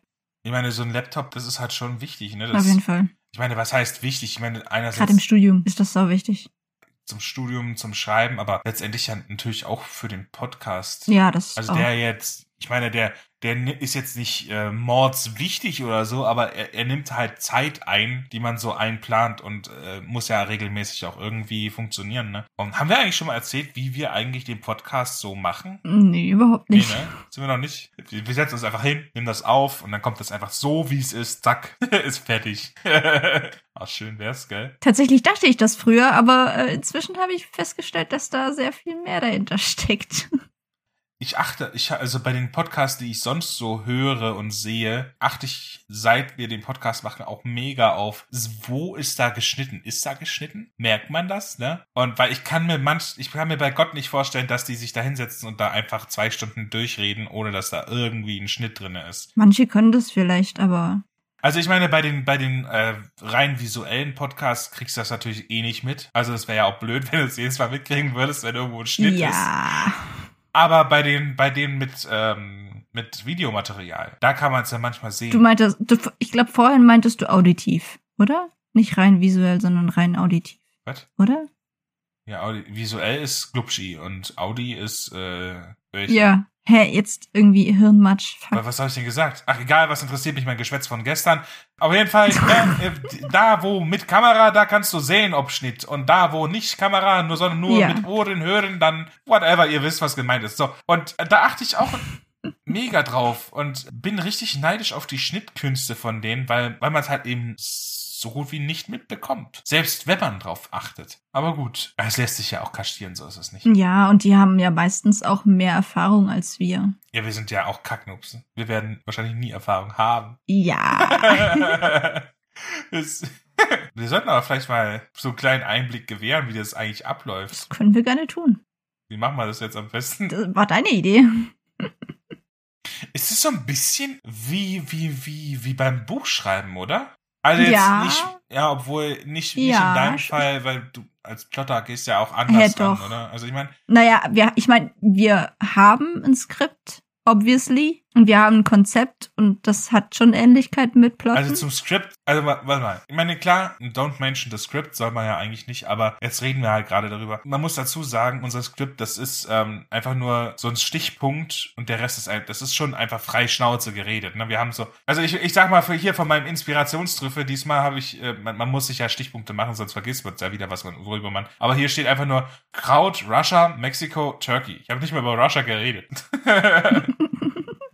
S1: Ich meine, so ein Laptop, das ist halt schon wichtig, ne?
S2: auf
S1: Das,
S2: jeden Fall.
S1: ich meine, was heißt wichtig? Ich meine,
S2: Gerade
S1: einerseits
S2: im Studium ist das so wichtig.
S1: zum Studium, zum Schreiben, aber letztendlich ja natürlich auch für den Podcast.
S2: Ja, das
S1: Also
S2: auch.
S1: der jetzt, ich meine, der, der ist jetzt nicht äh, mordswichtig oder so, aber er, er nimmt halt Zeit ein, die man so einplant und äh, muss ja regelmäßig auch irgendwie funktionieren, ne? Und haben wir eigentlich schon mal erzählt, wie wir eigentlich den Podcast so machen?
S2: Nee, überhaupt nicht.
S1: Nee, ne? Sind wir noch nicht? Wir, wir setzen uns einfach hin, nehmen das auf und dann kommt das einfach so, wie es ist, zack, ist fertig. Ach, schön wär's, gell?
S2: Tatsächlich dachte ich das früher, aber äh, inzwischen habe ich festgestellt, dass da sehr viel mehr dahinter steckt.
S1: Ich achte, ich also bei den Podcasts, die ich sonst so höre und sehe, achte ich, seit wir den Podcast machen, auch mega auf, wo ist da geschnitten? Ist da geschnitten? Merkt man das, ne? Und weil ich kann mir manch, ich kann mir bei Gott nicht vorstellen, dass die sich da hinsetzen und da einfach zwei Stunden durchreden, ohne dass da irgendwie ein Schnitt drinne ist.
S2: Manche können das vielleicht, aber
S1: Also ich meine, bei den, bei den äh, rein visuellen Podcasts kriegst du das natürlich eh nicht mit. Also es wäre ja auch blöd, wenn du es jedes Mal mitkriegen würdest, wenn irgendwo ein Schnitt ist. Aber bei den, bei denen mit, ähm, mit Videomaterial, da kann man es ja manchmal sehen.
S2: Du meintest, du, ich glaube, vorhin meintest du auditiv, oder? Nicht rein visuell, sondern rein auditiv,
S1: Was?
S2: oder?
S1: Ja, Audi, visuell ist Glubschi und Audi ist äh, Öhrchen.
S2: Ja. Hä, jetzt irgendwie Hirnmatsch.
S1: Aber
S2: Fuck.
S1: was habe ich denn gesagt? Ach, egal, was interessiert mich mein Geschwätz von gestern. Auf jeden Fall, äh, äh, da wo mit Kamera, da kannst du sehen, ob Schnitt. Und da wo nicht Kamera, nur, sondern nur
S2: Ja.
S1: mit Ohren hören, dann whatever, ihr wisst, was gemeint ist. So, und äh, da achte ich auch mega drauf und bin richtig neidisch auf die Schnittkünste von denen, weil, weil man es halt eben so gut wie nicht mitbekommt. Selbst wenn man drauf achtet. Aber gut, es lässt sich ja auch kaschieren, so ist es nicht.
S2: Ja, und die haben ja meistens auch mehr Erfahrung als wir.
S1: Ja, wir sind ja auch Kacknupsen. Wir werden wahrscheinlich nie Erfahrung haben.
S2: Ja.
S1: Wir sollten aber vielleicht mal so einen kleinen Einblick gewähren, wie das eigentlich abläuft.
S2: Das können wir gerne tun.
S1: Wie machen wir das jetzt am besten?
S2: Das war deine Idee.
S1: Ist es so ein bisschen wie, wie, wie, wie beim Buchschreiben, oder? Also jetzt
S2: Ja.
S1: nicht, ja, obwohl nicht, nicht
S2: Ja,
S1: in deinem Fall, weil du als Plotter gehst ja auch anders
S2: Ja,
S1: an,
S2: doch.
S1: oder? Also ich meine,
S2: Naja, wir, ich meine, wir haben ein Skript, obviously, und wir haben ein Konzept und das hat schon Ähnlichkeiten mit Plotten.
S1: also zum Skript, also wa- warte mal. Ich meine, klar, don't mention the script soll man ja eigentlich nicht, aber jetzt reden wir halt gerade darüber. Man muss dazu sagen, unser Skript, das ist ähm, einfach nur so ein Stichpunkt und der Rest ist ein, das ist schon einfach frei Schnauze geredet. Ne? Wir haben so, also ich, ich sag mal für hier von meinem Inspirationstrüffel, diesmal habe ich, äh, man, man muss sich ja Stichpunkte machen, sonst vergisst man ja wieder, was man, worüber man. Aber hier steht einfach nur Kraut, Russia, Mexiko, Turkey. Ich habe nicht mehr über Russia geredet.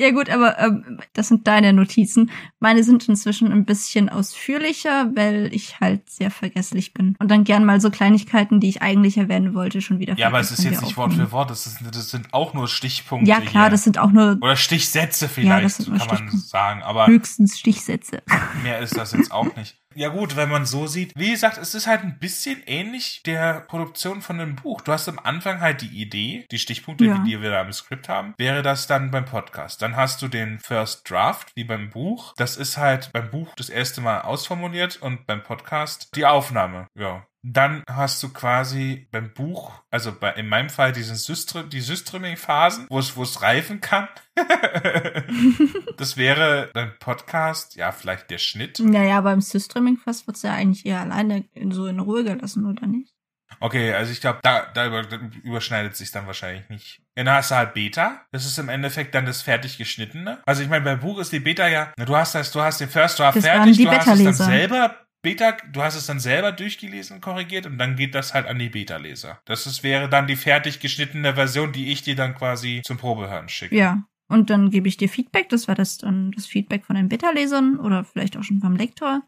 S2: ja gut, aber ähm, das sind deine Notizen. Meine sind inzwischen ein bisschen ausführlicher, weil ich halt sehr vergesslich bin. Und dann gern mal so Kleinigkeiten, die ich eigentlich erwähnen wollte, schon wieder
S1: ja, aber es ist jetzt nicht Wort für Wort, das, ist, das sind auch nur Stichpunkte.
S2: Ja klar,
S1: hier.
S2: das sind auch nur
S1: Oder Stichsätze
S2: Ja,
S1: vielleicht,
S2: das sind nur
S1: kann man sagen. Aber
S2: höchstens Stichsätze.
S1: mehr ist das jetzt auch nicht. Ja gut, wenn man so sieht. Wie gesagt, es ist halt ein bisschen ähnlich der Produktion von einem Buch. Du hast am Anfang halt die Idee, die Stichpunkte,
S2: Ja.
S1: die wir da im Skript haben, wäre das dann beim Podcast. Dann hast du den First Draft, wie beim Buch. Das ist halt beim Buch das erste Mal ausformuliert und beim Podcast die Aufnahme. Ja. Dann hast du quasi beim Buch, also bei, in meinem Fall diesen Systre, die Systreaming-Phasen, wo es, wo es reifen kann. das wäre beim Podcast, ja, vielleicht der Schnitt.
S2: Naja, beim Systreaming fast wird's ja eigentlich eher alleine in, so in Ruhe gelassen, oder nicht?
S1: Okay, also ich glaube, da, da über, da überschneidet sich dann wahrscheinlich nicht. Ja, Dann hast du halt Beta. Das ist im Endeffekt dann das fertig geschnittene. Also ich meine, beim Buch ist die Beta ja, na, du hast das, du hast den First Draft
S2: Das
S1: fertig, du hast es dann selber Beta, du hast es dann selber durchgelesen und korrigiert und dann geht das halt an die Beta-Leser. Das ist, wäre dann die fertig geschnittene Version, die ich dir dann quasi zum Probehören schicke.
S2: Ja. Und dann gebe ich dir Feedback. Das war das dann das Feedback von den Beta-Lesern oder vielleicht auch schon vom Lektor.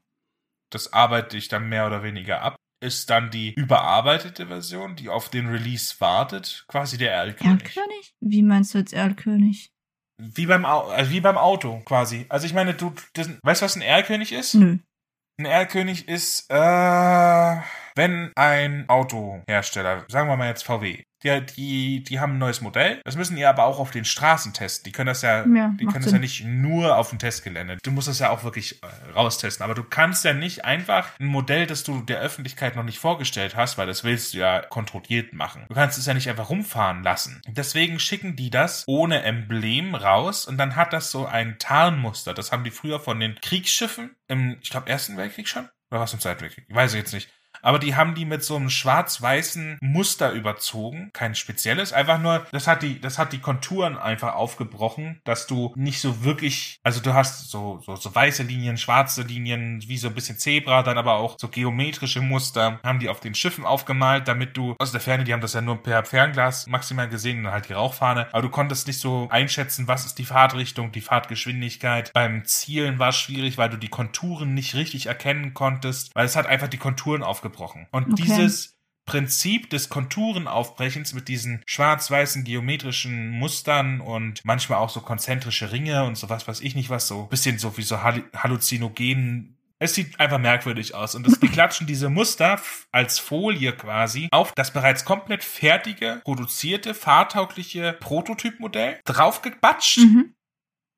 S1: Das arbeite ich dann mehr oder weniger ab. Ist dann die überarbeitete Version, die auf den Release wartet, quasi der Erlkönig.
S2: Erlkönig? Wie meinst du jetzt Erlkönig?
S1: Wie beim, Au also wie beim Auto quasi. Also ich meine, du, das, weißt du, was ein Erlkönig ist?
S2: Nö.
S1: Ein Erlkönig ist, äh, wenn ein Autohersteller, sagen wir mal jetzt VW, die, die, die haben ein neues Modell. Das müssen die aber auch auf den Straßen testen. Die können das ja,
S2: Ja,
S1: die können das
S2: Sinn.
S1: ja nicht nur auf dem Testgelände. Du musst das ja auch wirklich äh, raustesten. Aber du kannst ja nicht einfach ein Modell, das du der Öffentlichkeit noch nicht vorgestellt hast, weil das willst du ja kontrolliert machen. Du kannst es ja nicht einfach rumfahren lassen. Deswegen schicken die das ohne Emblem raus und dann hat das so ein Tarnmuster. Das haben die früher von den Kriegsschiffen im, ich glaube, Ersten Weltkrieg schon? Oder was im Zweiten Weltkrieg? Ich weiß jetzt nicht. Aber die haben die mit so einem schwarz-weißen Muster überzogen. Kein spezielles, einfach nur, das hat die, das hat die Konturen einfach aufgebrochen, dass du nicht so wirklich, also du hast so, so, so weiße Linien, schwarze Linien, wie so ein bisschen Zebra, dann aber auch so geometrische Muster, haben die auf den Schiffen aufgemalt, damit du aus der Ferne, die haben das ja nur per Fernglas maximal gesehen und halt die Rauchfahne, aber du konntest nicht so einschätzen, was ist die Fahrtrichtung, die Fahrtgeschwindigkeit. Beim Zielen war es schwierig, weil du die Konturen nicht richtig erkennen konntest, weil es hat einfach die Konturen aufgebrochen. Und
S2: Okay.
S1: dieses Prinzip des Konturenaufbrechens mit diesen schwarz-weißen geometrischen Mustern und manchmal auch so konzentrische Ringe und sowas weiß ich nicht was, so bisschen so wie so Hall Halluzinogen. Es sieht einfach merkwürdig aus. Und das, die klatschen diese Muster als Folie quasi auf das bereits komplett fertige, produzierte, fahrtaugliche Prototypmodell draufgebatscht.
S2: Mhm.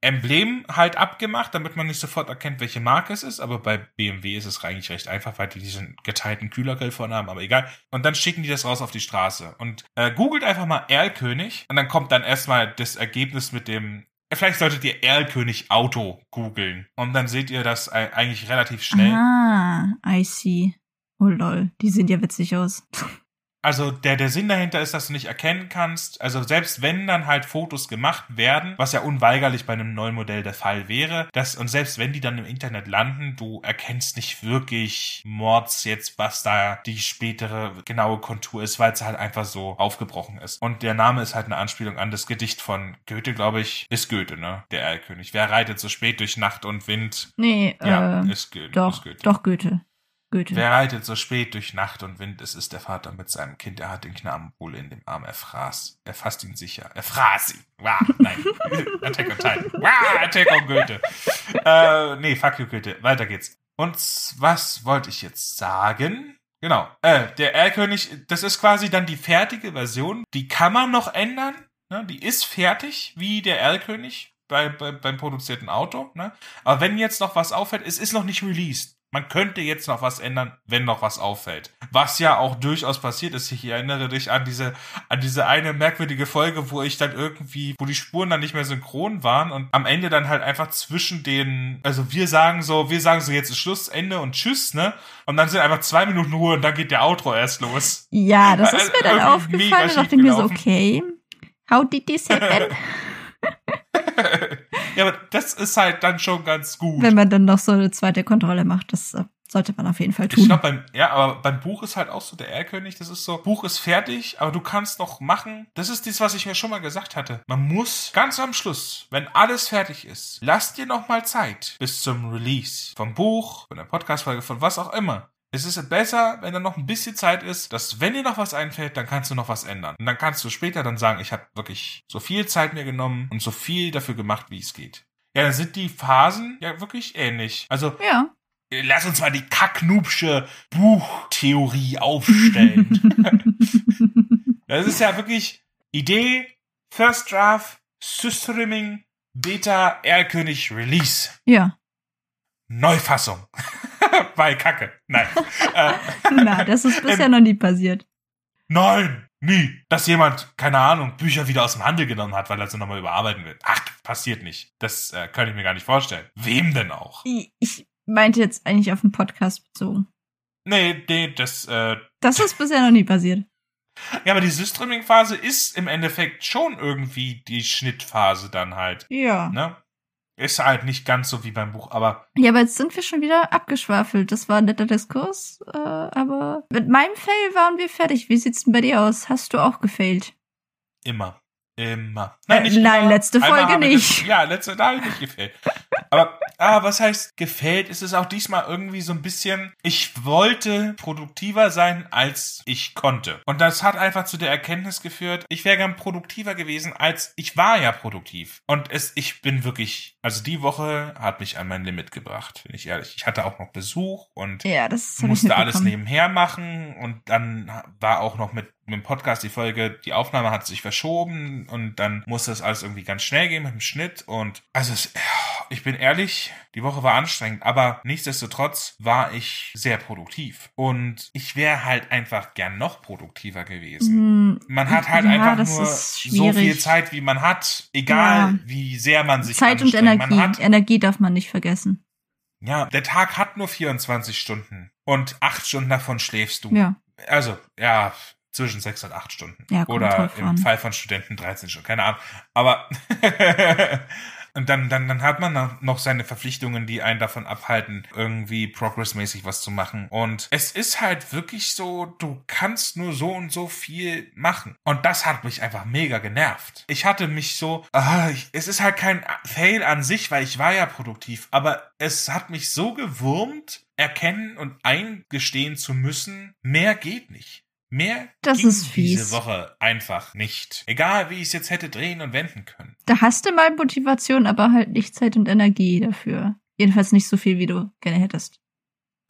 S1: Emblem halt abgemacht, damit man nicht sofort erkennt, welche Marke es ist. Aber bei BMW ist es eigentlich recht einfach, weil die diesen geteilten Kühlergrill vorne haben, aber egal. Und dann schicken die das raus auf die Straße. Und äh, googelt einfach mal Erlkönig und dann kommt dann erstmal das Ergebnis mit dem. äh, Vielleicht solltet ihr Erlkönig Auto googeln. Und dann seht ihr das eigentlich relativ schnell.
S2: Ah, I see. Oh lol, die sehen ja witzig aus.
S1: Also der, der Sinn dahinter ist, dass du nicht erkennen kannst, also selbst wenn dann halt Fotos gemacht werden, was ja unweigerlich bei einem neuen Modell der Fall wäre, dass, und selbst wenn die dann im Internet landen, du erkennst nicht wirklich Mords jetzt, was da die spätere genaue Kontur ist, weil es halt einfach so aufgebrochen ist. Und der Name ist halt eine Anspielung an das Gedicht von Goethe, glaube ich, ist Goethe, ne? Der Erlkönig. Wer reitet so spät durch Nacht und Wind?
S2: Nee,
S1: Ja,
S2: äh,
S1: ist Goethe.
S2: doch,
S1: ist Goethe.
S2: doch Goethe. Goethe.
S1: Wer reitet so spät durch Nacht und Wind? Es ist der Vater mit seinem Kind. Er hat den Knaben wohl in dem Arm. Er fraß. Er fasst ihn sicher. Er fraß ihn. Wow, nein. Attack on Titan. Wow, Attack on Goethe. Äh, nee, fuck you, Goethe. Weiter geht's. Und was wollte ich jetzt sagen? Genau. Äh, der Erlkönig, das ist quasi dann die fertige Version. Die kann man noch ändern. Ne? Die ist fertig, wie der Erlkönig bei, bei, beim produzierten Auto. Ne? Aber wenn jetzt noch was auffällt, es ist noch nicht released. Man könnte jetzt noch was ändern, wenn noch was auffällt. Was ja auch durchaus passiert ist. Ich erinnere dich an diese, an diese eine merkwürdige Folge, wo ich dann irgendwie, wo die Spuren dann nicht mehr synchron waren und am Ende dann halt einfach zwischen den, also wir sagen so, wir sagen so, jetzt ist Schluss, Ende und Tschüss, ne? Und dann sind einfach zwei Minuten Ruhe und dann geht der Outro erst los.
S2: Ja, das ist mir dann aufgefallen. Da dachte mir so, okay, how did this happen?
S1: ja, aber das ist halt dann schon ganz gut.
S2: Wenn man dann noch so eine zweite Kontrolle macht, das äh, sollte man auf jeden Fall
S1: Ich
S2: tun.
S1: glaube, beim, ja, aber beim Buch ist halt auch so der Erlkönig, das ist so, Buch ist fertig, aber du kannst noch machen. Das ist das, was ich mir schon mal gesagt hatte. Man muss ganz am Schluss, wenn alles fertig ist, lass dir noch mal Zeit bis zum Release vom Buch, von der Podcast-Folge, von was auch immer. Es ist besser, wenn da noch ein bisschen Zeit ist, dass wenn dir noch was einfällt, dann kannst du noch was ändern. Und dann kannst du später dann sagen, ich habe wirklich so viel Zeit mir genommen und so viel dafür gemacht, wie es geht. Ja, dann sind die Phasen ja wirklich ähnlich. Also
S2: ja.
S1: Lass uns mal die kacknubsche Buchtheorie aufstellen. das ist ja wirklich Idee, First Draft, Systreaming, Beta, Erlkönig, Release.
S2: ja.
S1: Neufassung. Bei Kacke. Nein. äh,
S2: Na, das ist bisher noch nie passiert.
S1: nein, nie. Dass jemand, keine Ahnung, Bücher wieder aus dem Handel genommen hat, weil er sie nochmal überarbeiten will. Ach, passiert nicht. Das äh, kann ich mir gar nicht vorstellen. Wem denn auch?
S2: Ich, ich meinte jetzt eigentlich auf den Podcast bezogen.
S1: Nee, nee, das, äh,
S2: Das ist bisher noch nie passiert.
S1: Ja, aber die Systreaming-Phase ist im Endeffekt schon irgendwie die Schnittphase dann halt.
S2: Ja.
S1: Ne? Ist halt nicht ganz so wie beim Buch, aber
S2: Ja, aber jetzt sind wir schon wieder abgeschwafelt. Das war ein netter Diskurs, äh, aber mit meinem Fail waren wir fertig. Wie sieht's denn bei dir aus? Hast du auch gefailt?
S1: immer. Immer.
S2: Äh, nein, letzte
S1: Einmal
S2: Folge
S1: haben wir
S2: nicht.
S1: Das, ja, letzte, da habe ich nicht gefällt. Aber ah, was heißt gefällt? Ist es auch diesmal irgendwie so ein bisschen, ich wollte produktiver sein, als ich konnte. Und das hat einfach zu der Erkenntnis geführt, ich wäre gern produktiver gewesen, als ich war ja produktiv. Und es, ich bin wirklich, also die Woche hat mich an mein Limit gebracht, bin ich ehrlich. Ich hatte auch noch Besuch und
S2: Ja,
S1: musste alles nebenher machen und dann war auch noch mit mit dem Podcast die Folge, die Aufnahme hat sich verschoben und dann musste das alles irgendwie ganz schnell gehen mit dem Schnitt und also es, ich bin ehrlich, die Woche war anstrengend, aber nichtsdestotrotz war ich sehr produktiv und ich wäre halt einfach gern noch produktiver gewesen.
S2: Hm,
S1: Man hat halt
S2: Ja,
S1: einfach nur so viel. Zeit, wie man hat, egal
S2: Ja.
S1: wie sehr man sich
S2: Zeit und
S1: anstrengt.
S2: Energie.
S1: Man hat
S2: Energie darf man nicht vergessen.
S1: ja, der Tag hat nur 24 Stunden und acht Stunden davon schläfst du.
S2: Ja.
S1: Also, ja, zwischen sechs und acht Stunden.
S2: Ja,
S1: Oder im
S2: an.
S1: Fall von Studenten 13 Stunden, keine Ahnung. Aber und dann, dann, dann hat man noch seine Verpflichtungen, die einen davon abhalten, irgendwie progressmäßig was zu machen. Und es ist halt wirklich so, du kannst nur so und so viel machen. Und das hat mich einfach mega genervt. Ich hatte mich so, ah, es ist halt kein Fail an sich, weil ich war ja produktiv, aber es hat mich so gewurmt, erkennen und eingestehen zu müssen, mehr geht nicht. Mehr
S2: Das
S1: ging
S2: ist fies.
S1: diese Woche einfach nicht. Egal, wie ich es jetzt hätte drehen und wenden können.
S2: Da hast du mal Motivation, aber halt nicht Zeit und Energie dafür. Jedenfalls nicht so viel, wie du gerne hättest.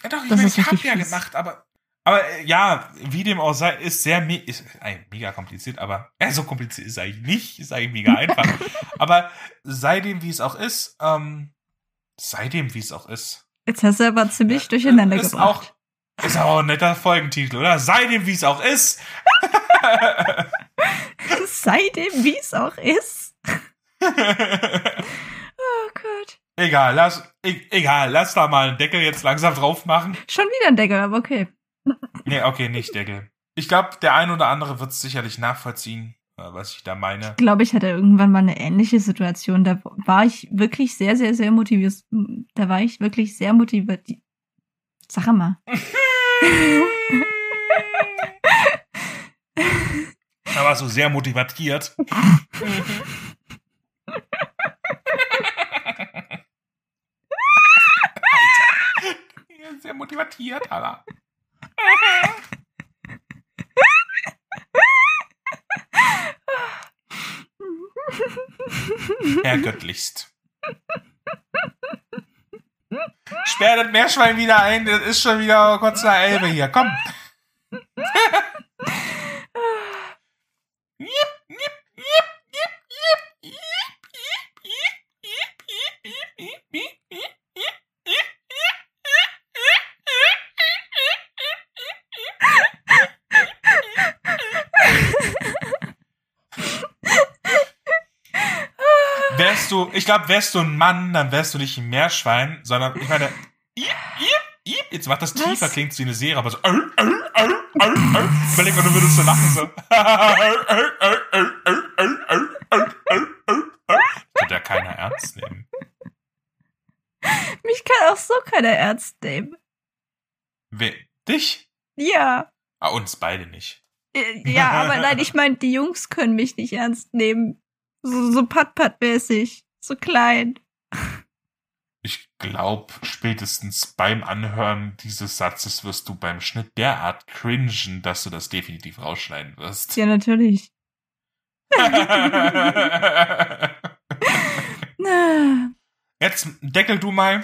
S1: Ja, doch, ich,
S2: Das
S1: mein, ich hab
S2: richtig
S1: ja gemacht, aber aber äh, ja, wie dem auch sei, ist sehr ist äh, mega kompliziert, aber äh, so kompliziert ist eigentlich nicht, ist eigentlich mega einfach. aber sei dem, wie es auch ist, ähm, sei dem, wie es auch ist.
S2: Jetzt hast du aber ziemlich durcheinander
S1: ist
S2: gebracht.
S1: auch ist auch ein netter Folgentitel, oder? Sei dem, wie es auch ist.
S2: Sei dem, wie es auch ist. Oh Gott.
S1: egal, lass e egal, lass da mal einen Deckel jetzt langsam drauf machen.
S2: Schon wieder ein Deckel, aber okay.
S1: Nee, okay, nicht Deckel. Ich glaube, der ein oder andere wird es sicherlich nachvollziehen, äh, was ich da meine.
S2: Ich glaube, ich hatte irgendwann mal eine ähnliche Situation. Da war ich wirklich sehr, sehr, sehr motiviert. Da war ich wirklich sehr motiviert. Sag mal.
S1: Da warst du sehr motiviert. Sehr motiviert, Alter. Herrgöttlichst. Sperr das Meerschwein wieder ein, das ist schon wieder kurz nach Elbe hier. Komm. Wärst du, ich glaube, wärst du ein Mann, dann wärst du nicht ein Meerschwein, sondern ich meine, jetzt macht das
S2: Was?
S1: tiefer, klingt wie eine Serie, aber so, äh, äh, äh, äh, äh. überleg mal, du würdest so lachen, so. Wird ja keiner ernst nehmen.
S2: Mich kann auch so keiner ernst nehmen.
S1: Wer, dich?
S2: Ja.
S1: Ah, uns beide nicht.
S2: Äh, Ja, aber nein, ich meine, die Jungs können mich nicht ernst nehmen. So, so Pat-Pat-mäßig. So klein.
S1: Ich glaube, spätestens beim Anhören dieses Satzes wirst du beim Schnitt derart cringen, dass du das definitiv rausschneiden wirst.
S2: Ja, natürlich. Na.
S1: Jetzt deckel du mal.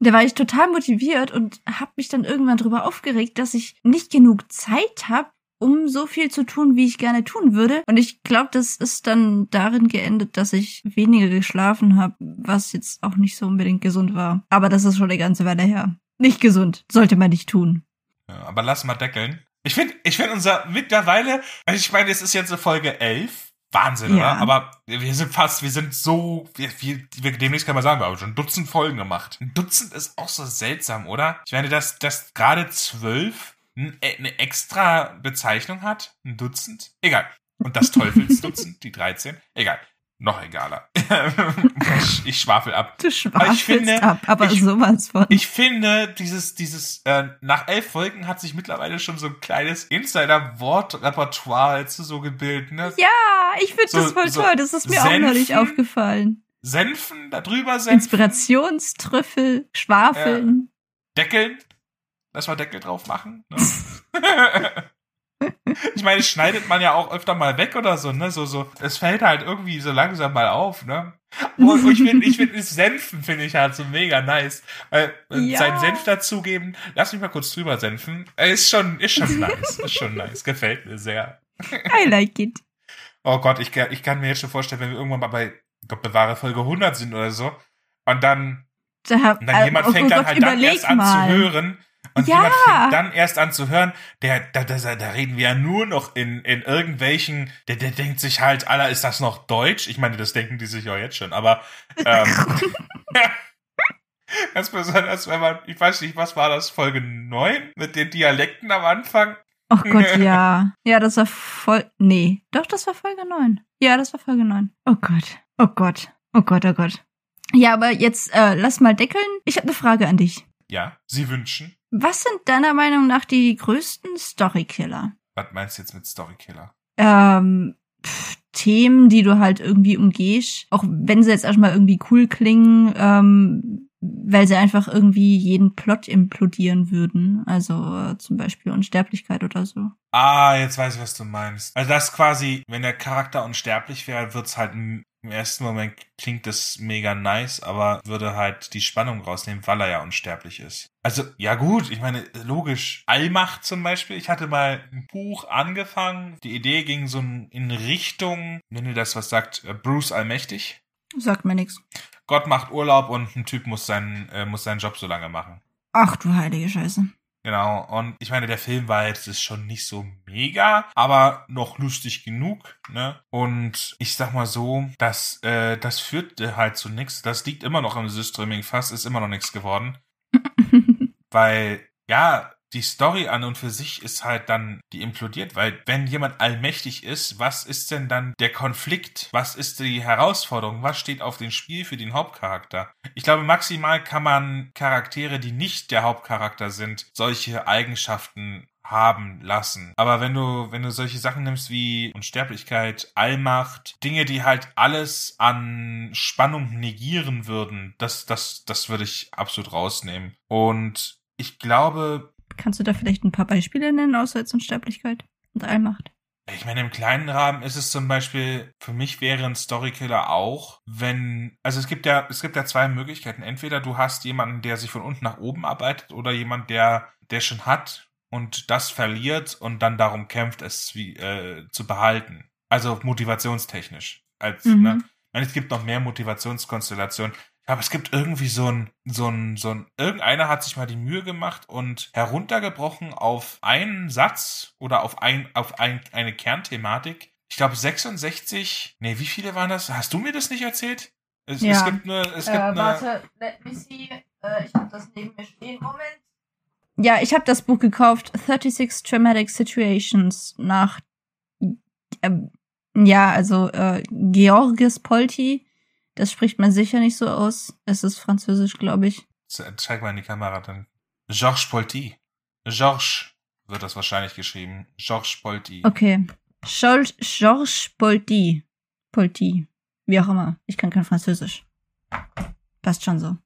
S2: Da war ich total motiviert und habe mich dann irgendwann drüber aufgeregt, dass ich nicht genug Zeit habe, um so viel zu tun, wie ich gerne tun würde. Und ich glaube, das ist dann darin geendet, dass ich weniger geschlafen habe, was jetzt auch nicht so unbedingt gesund war. Aber das ist schon eine ganze Weile her. Nicht gesund, sollte man nicht tun.
S1: Ja, aber lass mal deckeln. Ich finde, ich finde unser mittlerweile, also ich meine, es ist jetzt eine Folge 11. Wahnsinn,
S2: Ja.
S1: oder? Aber wir sind fast, wir sind so, wir, wir, wir demnächst kann man sagen, wir haben schon ein Dutzend Folgen gemacht. Ein Dutzend ist auch so seltsam, oder? Ich meine, dass, dass gerade zwölf eine extra Bezeichnung hat. Ein Dutzend. Egal. Und das Teufelsdutzend, die 13. Egal. Noch egaler. ich, ich schwafel ab.
S2: Du schwafelst
S1: finde,
S2: ab, aber
S1: ich-
S2: sowas von.
S1: Ich finde, dieses, dieses, äh, nach elf Folgen hat sich mittlerweile schon so ein kleines Insider-Wort-Repertoire so gebildet, ne?
S2: ja, ich finde
S1: So-
S2: das voll
S1: so
S2: toll. Das ist mir auch
S1: Senfen?
S2: neulich aufgefallen.
S1: Senfen, da drüber senfen.
S2: Inspirationstrüffel, Schwafeln.
S1: Deckeln. Lass mal Deckel drauf machen. Ne? ich meine, schneidet man ja auch öfter mal weg oder so, ne? So, so, es fällt halt irgendwie so langsam mal auf, ne? Und ich finde, ich finde, Senfen finde ich halt so mega nice. Weil, äh,
S2: Ja.
S1: seinen Senf dazugeben, lass mich mal kurz drüber senfen. Äh, Ist schon, ist schon nice. Ist schon nice. Gefällt mir sehr.
S2: I like it.
S1: Oh Gott, ich, kann- ich kann mir jetzt schon vorstellen, wenn wir irgendwann mal bei, glaube, bewahre Folge 100 sind oder so, und dann,
S2: Da,
S1: und dann jemand
S2: oh
S1: fängt dann
S2: Gott,
S1: halt dann erst an
S2: mal.
S1: zu hören, und
S2: Ja.
S1: jemand fängt dann erst an zu hören, der, da, da, da reden wir ja nur noch in, in irgendwelchen, der, der denkt sich halt, Alter, ist das noch Deutsch? Ich meine, das denken die sich ja jetzt schon, aber, ähm, ganz besonders, wenn man, ich weiß nicht, was war das, Folge 9 mit den Dialekten am Anfang?
S2: Oh Gott, ja. Ja, das war voll. Nee. Doch, das war Folge 9. Ja, das war Folge 9. Oh Gott. Oh Gott. Oh Gott, oh Gott. Ja, aber jetzt äh, lass mal deckeln. Ich habe eine Frage an dich.
S1: Ja, sie wünschen.
S2: Was sind deiner Meinung nach die größten Storykiller?
S1: Was meinst du jetzt mit Storykiller?
S2: Ähm, pff, Themen, die du halt irgendwie umgehst, auch wenn sie jetzt erstmal irgendwie cool klingen, ähm, weil sie einfach irgendwie jeden Plot implodieren würden. Also äh, zum Beispiel Unsterblichkeit oder so.
S1: Ah, jetzt weiß ich, was du meinst. Also das quasi, wenn der Charakter unsterblich wäre, wird's halt im ersten Moment klingt das mega nice, aber würde halt die Spannung rausnehmen, weil er ja unsterblich ist. Also, ja gut, ich meine, logisch. Allmacht zum Beispiel. Ich hatte mal ein Buch angefangen. Die Idee ging so in Richtung, wenn ihr das was sagt, äh, Bruce Allmächtig.
S2: Sagt mir nix.
S1: Gott macht Urlaub und ein Typ muss seinen, äh, muss seinen Job so lange machen.
S2: Ach du heilige Scheiße.
S1: Genau, und ich meine, der Film war jetzt ist schon nicht so mega, aber noch lustig genug, ne? Und ich sag mal so, das, äh, das führt halt zu nichts. Das liegt immer noch am Streaming fast, ist immer noch nichts geworden. Weil, ja, die Story an und für sich ist halt dann, die implodiert, weil wenn jemand allmächtig ist, was ist denn dann der Konflikt? Was ist die Herausforderung? Was steht auf dem Spiel für den Hauptcharakter? Ich glaube, maximal kann man Charaktere, die nicht der Hauptcharakter sind, solche Eigenschaften haben lassen. Aber wenn du, wenn du solche Sachen nimmst wie Unsterblichkeit, Allmacht, Dinge, die halt alles an Spannung negieren würden, das, das, das würde ich absolut rausnehmen. Und ich glaube,
S2: Kannst du da vielleicht ein paar Beispiele nennen, außer jetzt Unsterblichkeit und Allmacht?
S1: Ich meine, im kleinen Rahmen ist es zum Beispiel, für mich wäre ein Storykiller auch, wenn, also es gibt ja, es gibt ja zwei Möglichkeiten. Entweder du hast jemanden, der sich von unten nach oben arbeitet oder jemand, der, der schon hat und das verliert und dann darum kämpft, es wie, äh, zu behalten. Also motivationstechnisch. Als,
S2: Mhm.
S1: ne? Ich meine, es gibt noch mehr Motivationskonstellationen. Aber es gibt irgendwie so ein, so ein, so ein, irgendeiner hat sich mal die Mühe gemacht und heruntergebrochen auf einen Satz oder auf ein, auf ein, eine Kernthematik. Ich glaube 66, nee, wie viele waren das? Hast du mir das nicht erzählt? Es,
S2: Ja.
S1: es gibt nur, es gibt eine,
S2: let me see. Äh, ich habe das neben mir stehen. Moment. Ja, ich habe das Buch gekauft. 36 Traumatic Situations nach, ähm, ja, also äh, Georges Polti. Das spricht man sicher nicht so aus. Es ist französisch, glaube ich.
S1: zeig mal in die Kamera dann. Georges Polti. Georges wird das wahrscheinlich geschrieben. Georges Polti.
S2: Okay. Georges Polti. Polti. Wie auch immer. Ich kann kein Französisch. Passt schon so.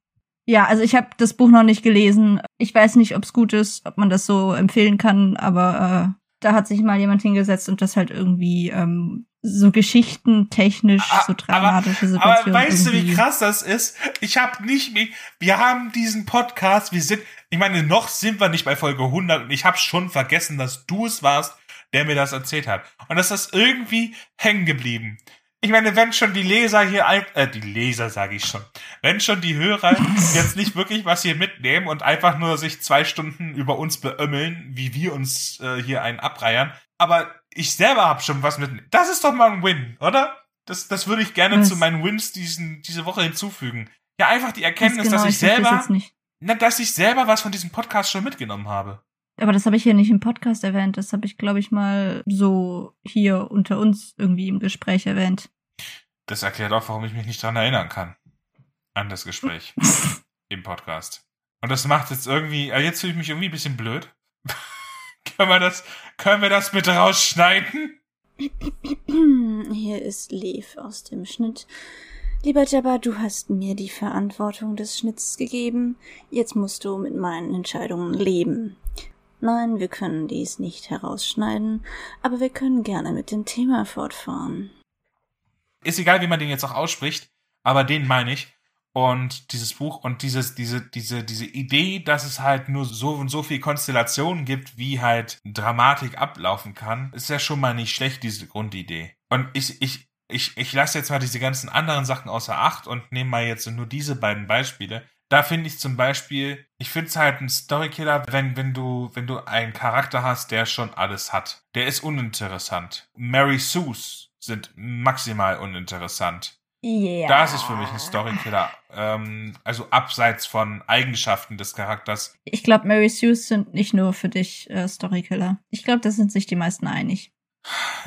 S2: Ja, also ich habe das Buch noch nicht gelesen. Ich weiß nicht, ob es gut ist, ob man das so empfehlen kann, aber äh, da hat sich mal jemand hingesetzt und das halt irgendwie ähm, so geschichtentechnisch,
S1: Ah,
S2: so dramatische Situationen.
S1: Aber weißt du, wie
S2: irgendwie-
S1: krass das ist? Ich habe nicht, mehr- wir haben diesen Podcast, wir sind, ich meine, noch sind wir nicht bei Folge 100 und ich habe schon vergessen, dass du es warst, der mir das erzählt hat. Und das ist irgendwie hängen geblieben. Ich meine, wenn schon die Leser hier, äh, die Leser sage ich schon, wenn schon die Hörer jetzt nicht wirklich was hier mitnehmen und einfach nur sich zwei Stunden über uns beömmeln, wie wir uns äh, hier einen abreiern, aber ich selber habe schon was mitnehmen. Das ist doch mal ein Win, oder? Das, das würde ich gerne
S2: Was?
S1: zu meinen Wins diesen, diese Woche hinzufügen. Ja, einfach die Erkenntnis,
S2: genau,
S1: dass ich
S2: das
S1: selber,
S2: nicht.
S1: na, dass ich selber was von diesem Podcast schon mitgenommen habe.
S2: Aber das habe ich hier nicht im Podcast erwähnt. Das habe ich, glaube ich, mal so hier unter uns irgendwie im Gespräch erwähnt.
S1: Das erklärt auch, warum ich mich nicht dran erinnern kann. An das Gespräch im Podcast. Und das macht jetzt irgendwie, jetzt fühle ich mich irgendwie ein bisschen blöd. Können wir das, können wir das bitte rausschneiden?
S2: Hier ist Lev aus dem Schnitt.
S3: Lieber Jabba, du hast mir die Verantwortung des Schnitts gegeben. Jetzt musst du mit meinen Entscheidungen leben. Nein, wir können dies nicht herausschneiden, aber wir können gerne mit dem Thema fortfahren.
S1: Ist egal, wie man den jetzt auch ausspricht, aber den meine ich. Und dieses Buch und dieses, diese, diese, diese Idee, dass es halt nur so und so viel Konstellationen gibt, wie halt Dramatik ablaufen kann, ist ja schon mal nicht schlecht, diese Grundidee. Und ich, ich, ich, ich lasse jetzt mal diese ganzen anderen Sachen außer Acht und nehme mal jetzt nur diese beiden Beispiele. Da finde ich zum Beispiel, ich finde es halt ein Storykiller, wenn, wenn du, wenn du einen Charakter hast, der schon alles hat. Der ist uninteressant. Mary Sue's sind maximal uninteressant.
S2: Ja.
S1: Das ist für mich ein Storykiller. Ähm, also abseits von Eigenschaften des Charakters.
S2: Ich glaube, Mary Sue's sind nicht nur für dich äh, Storykiller. Ich glaube, da sind sich die meisten einig.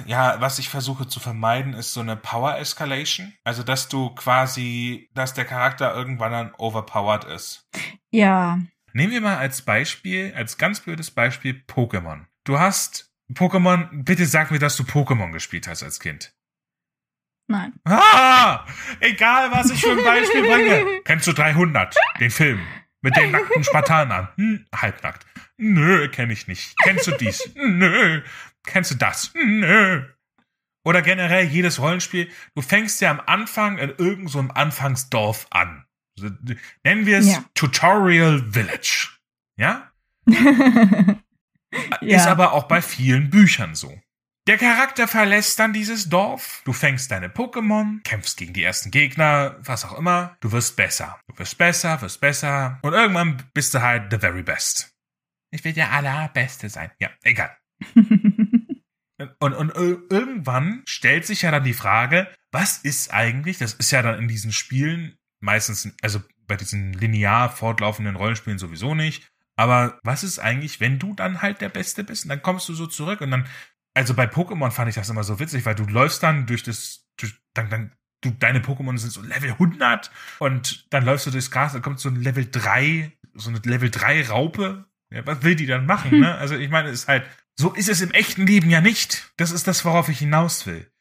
S1: Ja, was ich versuche zu vermeiden, ist so eine Power Escalation. Also, dass du quasi, dass der Charakter irgendwann dann overpowered ist.
S2: Ja.
S1: Nehmen wir mal als Beispiel, als ganz blödes Beispiel Pokémon. Du hast Pokémon, bitte sag mir, dass du Pokémon gespielt hast als Kind.
S2: Nein.
S1: Ah! Egal, was ich für ein Beispiel bringe. Kennst du 300, den Film? Mit den nackten Spartanern? Hm, halbnackt. Nö, kenn ich nicht. Kennst du dies? Nö. Kennst du das? Nö. Oder generell jedes Rollenspiel. Du fängst ja am Anfang in irgendeinem so Anfangsdorf an. Nennen wir es
S2: Ja.
S1: Tutorial Village. Ja?
S2: Ja.
S1: Ist aber auch bei vielen Büchern so. Der Charakter verlässt dann dieses Dorf. Du fängst deine Pokémon, kämpfst gegen die ersten Gegner, was auch immer. Du wirst besser. Du wirst besser, wirst besser. Und irgendwann bist du halt the very best. Ich will der allerbeste sein. Ja, egal. Und, und ir- irgendwann stellt sich ja dann die Frage, was ist eigentlich, das ist ja dann in diesen Spielen meistens, also bei diesen linear fortlaufenden Rollenspielen sowieso nicht, aber was ist eigentlich, wenn du dann halt der Beste bist und dann kommst du so zurück und dann, also bei Pokémon fand ich das immer so witzig, weil du läufst dann durch das, durch, dann, dann, du, deine Pokémon sind so Level 100 und dann läufst du durchs Gras, dann kommt so ein Level 3, so eine Level 3 Raupe. Ja, was will die dann machen, ne? Also ich meine, es ist halt, so ist es im echten Leben ja nicht. Das ist das, worauf ich hinaus will.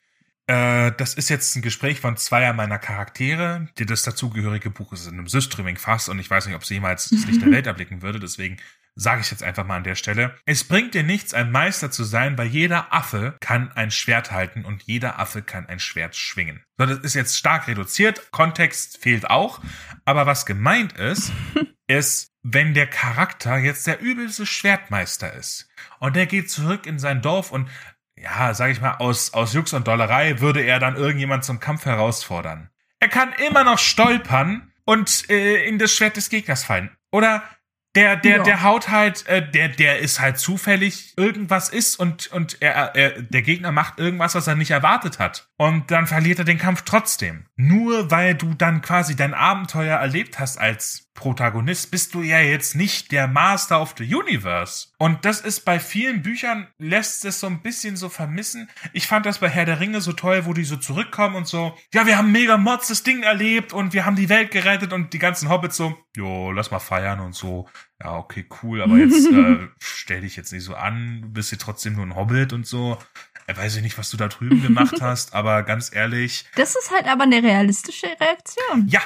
S1: Äh, das ist jetzt ein Gespräch von zweier meiner Charaktere. Die- Das dazugehörige Buch ist in einem Systreaming-Fass und ich weiß nicht, ob sie jemals das Licht der Welt erblicken würde. Deswegen sage ich jetzt einfach mal an der Stelle. Es bringt dir nichts, ein Meister zu sein, weil jeder Affe kann ein Schwert halten und jeder Affe kann ein Schwert schwingen. So, das ist jetzt stark reduziert. Kontext fehlt auch. Aber was gemeint ist, ist, wenn der Charakter jetzt der übelste Schwertmeister ist und der geht zurück in sein Dorf und ja, sag ich mal, aus, aus Jux und Dollerei würde er dann irgendjemand zum Kampf herausfordern. Er kann immer noch stolpern und äh, in das Schwert des Gegners fallen. Oder der, der,
S2: Ja.
S1: der haut halt, äh, der, der ist halt zufällig irgendwas ist und, und er, er, der Gegner macht irgendwas, was er nicht erwartet hat. Und dann verliert er den Kampf trotzdem. Nur weil du dann quasi dein Abenteuer erlebt hast als Protagonist, bist du ja jetzt nicht der Master of the Universe. Und das ist bei vielen Büchern, lässt es so ein bisschen so vermissen. Ich fand das bei Herr der Ringe so toll, wo die so zurückkommen und so, ja, wir haben mega Mods das Ding erlebt und wir haben die Welt gerettet und die ganzen Hobbits so, jo, lass mal feiern und so. Ja, okay, cool, aber jetzt äh, stell dich jetzt nicht so an, du bist hier trotzdem nur ein Hobbit und so. Äh, weiß ich nicht, was du da drüben gemacht hast, aber ganz ehrlich,
S2: Das ist halt aber eine realistische Reaktion,
S1: ja,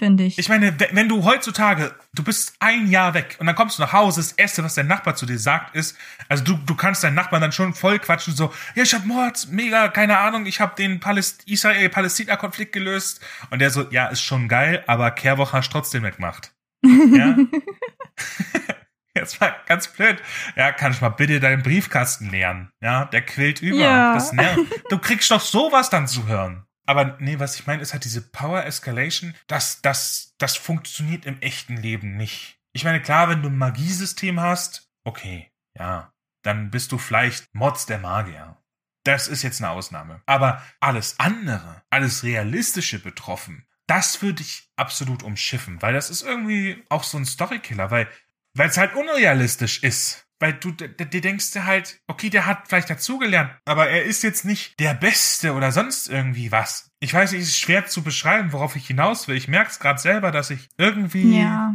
S2: finde ich.
S1: ich meine, we- wenn du heutzutage, du bist ein Jahr weg und dann kommst du nach Hause, das Erste, was dein Nachbar zu dir sagt, ist, also du, du kannst deinen Nachbarn dann schon voll quatschen, so, ja, ich hab Mord, mega, keine Ahnung, ich hab den Paläst Israel-Palästina-Konflikt gelöst. Und der so, ja, ist schon geil, aber Kehrwoche hast du trotzdem weggemacht. Ja? Jetzt mal ganz blöd. Ja, kann ich mal bitte deinen Briefkasten leeren? Ja, der quillt über.
S2: Ja.
S1: Das nervt. Du kriegst doch sowas dann zu hören. Aber nee, was ich meine, ist halt diese Power Escalation, das, das, das funktioniert im echten Leben nicht. Ich meine, klar, wenn du ein Magiesystem hast, okay, ja, dann bist du vielleicht Mods der Magier. Das ist jetzt eine Ausnahme. Aber alles andere, alles Realistische betroffen, das würde ich absolut umschiffen, weil das ist irgendwie auch so ein Storykiller, weil weil es halt unrealistisch ist. Weil du dir denkst dir halt, okay, der hat vielleicht dazugelernt, aber er ist jetzt nicht der Beste oder sonst irgendwie was. Ich weiß nicht, es ist schwer zu beschreiben, worauf ich hinaus will. Ich merke es gerade selber, dass ich irgendwie.
S2: Ja.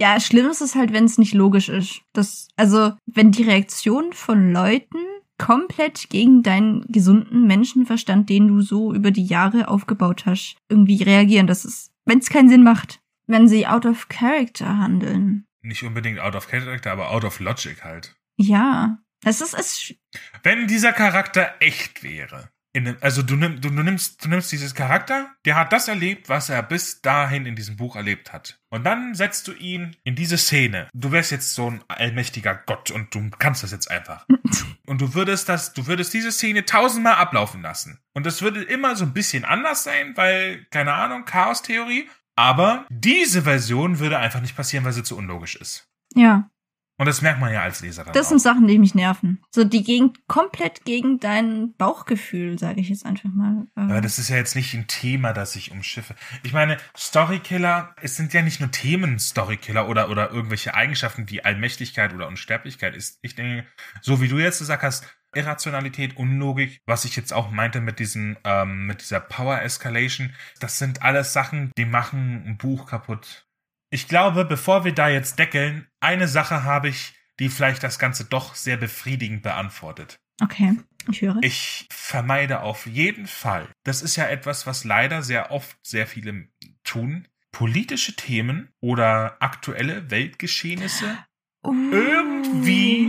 S2: Ja, schlimm ist es halt, wenn es nicht logisch ist. Das, also, wenn die Reaktionen von Leuten komplett gegen deinen gesunden Menschenverstand, den du so über die Jahre aufgebaut hast, irgendwie reagieren. Das ist, wenn es keinen Sinn macht, wenn sie out of character handeln.
S1: Nicht unbedingt out of character, aber out of logic halt.
S2: Ja, es ist es.
S1: Wenn dieser Charakter echt wäre, in, also du, nimm, du, du, nimmst, du nimmst dieses Charakter, der hat das erlebt, was er bis dahin in diesem Buch erlebt hat. Und dann setzt du ihn in diese Szene. Du wärst jetzt so ein allmächtiger Gott und du kannst das jetzt einfach. und du würdest das, du würdest diese Szene tausendmal ablaufen lassen. Und das würde immer so ein bisschen anders sein, weil, keine Ahnung, Chaos-Theorie. Aber diese Version würde einfach nicht passieren, weil sie zu unlogisch ist.
S2: Ja.
S1: Und das merkt man ja als Leser dann
S2: Das
S1: auch.
S2: sind Sachen, die mich nerven. So, die gehen komplett gegen dein Bauchgefühl, sage ich jetzt einfach mal. Äh,
S1: Aber das ist ja jetzt nicht ein Thema, das ich umschiffe. Ich meine, Storykiller, es sind ja nicht nur Themen Storykiller oder, oder irgendwelche Eigenschaften wie Allmächtigkeit oder Unsterblichkeit ist. Ich denke, so wie du jetzt gesagt hast, Irrationalität, Unlogik, was ich jetzt auch meinte mit diesen, ähm, mit dieser Power Escalation, das sind alles Sachen, die machen ein Buch kaputt. Ich glaube, bevor wir da jetzt deckeln, eine Sache habe ich, die vielleicht das Ganze doch sehr befriedigend beantwortet.
S2: okay, ich höre.
S1: Ich vermeide auf jeden Fall, das ist ja etwas, was leider sehr oft sehr viele tun, politische Themen oder aktuelle Weltgeschehnisse irgendwie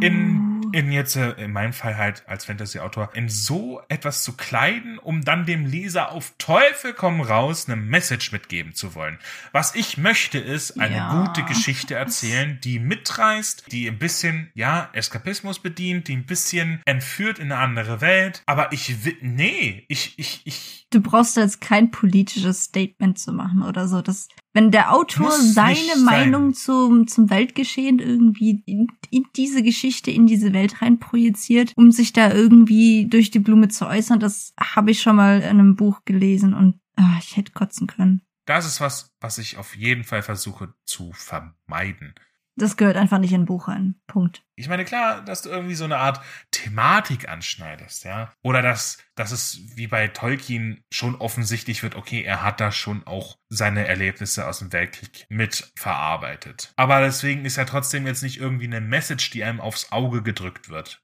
S1: in, in jetzt, äh, in meinem Fall halt als Fantasy-Autor, in so etwas zu kleiden, um dann dem Leser auf Teufel komm raus eine Message mitgeben zu wollen. Was ich möchte, ist eine
S2: Ja.
S1: gute Geschichte erzählen, die mitreißt, die ein bisschen, ja, Eskapismus bedient, die ein bisschen entführt in eine andere Welt. Aber ich will, nee, ich, ich, ich,
S2: Du brauchst jetzt kein politisches Statement zu machen oder so. Das, wenn der Autor
S1: Muss
S2: seine. Meinung zum, zum Weltgeschehen irgendwie in, in diese Geschichte, in diese Welt rein projiziert, um sich da irgendwie durch die Blume zu äußern, das habe ich schon mal in einem Buch gelesen und ah, ich hätte kotzen können.
S1: das ist was, was ich auf jeden Fall versuche zu vermeiden.
S2: Das gehört einfach nicht in ein Buch rein. Punkt.
S1: Ich meine, klar, dass du irgendwie so eine Art Thematik anschneidest, ja. Oder dass, dass es wie bei Tolkien schon offensichtlich wird, okay, er hat da schon auch seine Erlebnisse aus dem Weltkrieg mit verarbeitet. Aber deswegen ist ja trotzdem jetzt nicht irgendwie eine Message, die einem aufs Auge gedrückt wird.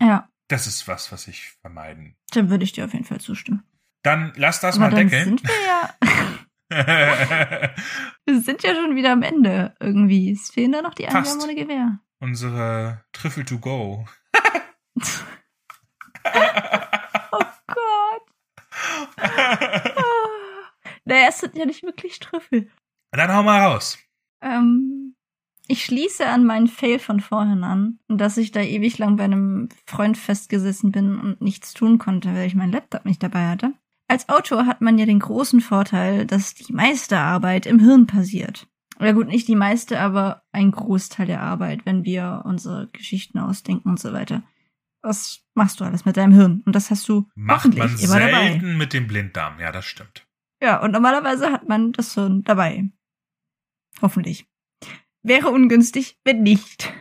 S2: Ja,
S1: Das ist was, was ich vermeiden.
S2: dann würde ich dir auf jeden Fall zustimmen.
S1: Dann lass das
S2: Aber
S1: mal
S2: dann
S1: deckeln.
S2: sind wir ja, wir sind ja schon wieder am Ende irgendwie. Es fehlen da noch die. Angaben ohne Gewehr.
S1: Unsere Trüffel to go.
S2: Oh Gott. Naja, es sind ja nicht wirklich Trüffel.
S1: Dann hau mal raus.
S2: Ähm, ich schließe an meinen Fail von vorhin an, dass ich da ewig lang bei einem Freund festgesessen bin und nichts tun konnte, weil ich meinen Laptop nicht dabei hatte. Als Autor hat man ja den großen Vorteil, dass die meiste Arbeit im Hirn passiert. Oder gut, nicht die meiste, aber ein Großteil der Arbeit, wenn wir unsere Geschichten ausdenken und so weiter. Das machst du alles mit deinem Hirn. Und das hast du
S1: Macht man
S2: immer dabei.
S1: selten mit dem Blinddarm. Ja, das stimmt.
S2: Ja, und normalerweise hat man das Hirn dabei. Hoffentlich. Wäre ungünstig, wenn nicht.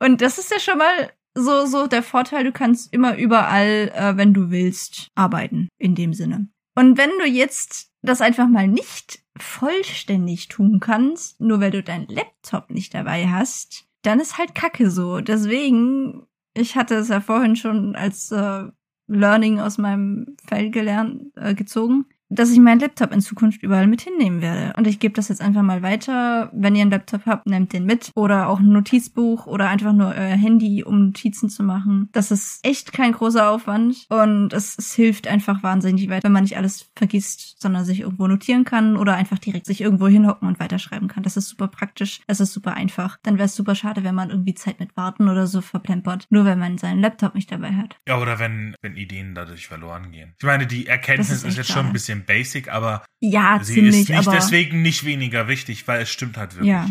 S2: Und das ist ja schon mal so, so der Vorteil, du kannst immer überall, äh, wenn du willst, arbeiten, in dem Sinne. Und wenn du jetzt das einfach mal nicht vollständig tun kannst, nur weil du deinen Laptop nicht dabei hast, dann ist halt Kacke so. Deswegen, ich hatte es ja vorhin schon als äh, Learning aus meinem Feld gelernt, äh, gezogen, dass ich meinen Laptop in Zukunft überall mit hinnehmen werde. Und ich gebe das jetzt einfach mal weiter. Wenn ihr einen Laptop habt, nehmt den mit. Oder auch ein Notizbuch oder einfach nur euer Handy, um Notizen zu machen. Das ist echt kein großer Aufwand. Und es, es hilft einfach wahnsinnig weit, wenn man nicht alles vergisst, sondern sich irgendwo notieren kann oder einfach direkt sich irgendwo hinhocken und weiterschreiben kann. Das ist super praktisch. Das ist super einfach. Dann wäre es super schade, wenn man irgendwie Zeit mit Warten oder so verplempert. Nur wenn man seinen Laptop nicht dabei hat.
S1: Ja, oder wenn, wenn Ideen dadurch verloren gehen. Ich meine, die Erkenntnis ist,
S2: ist
S1: jetzt schon ein bisschen basic, aber
S2: Ja,
S1: sie
S2: ziemlich,
S1: ist nicht deswegen nicht weniger wichtig, weil es stimmt halt wirklich.
S2: Ja.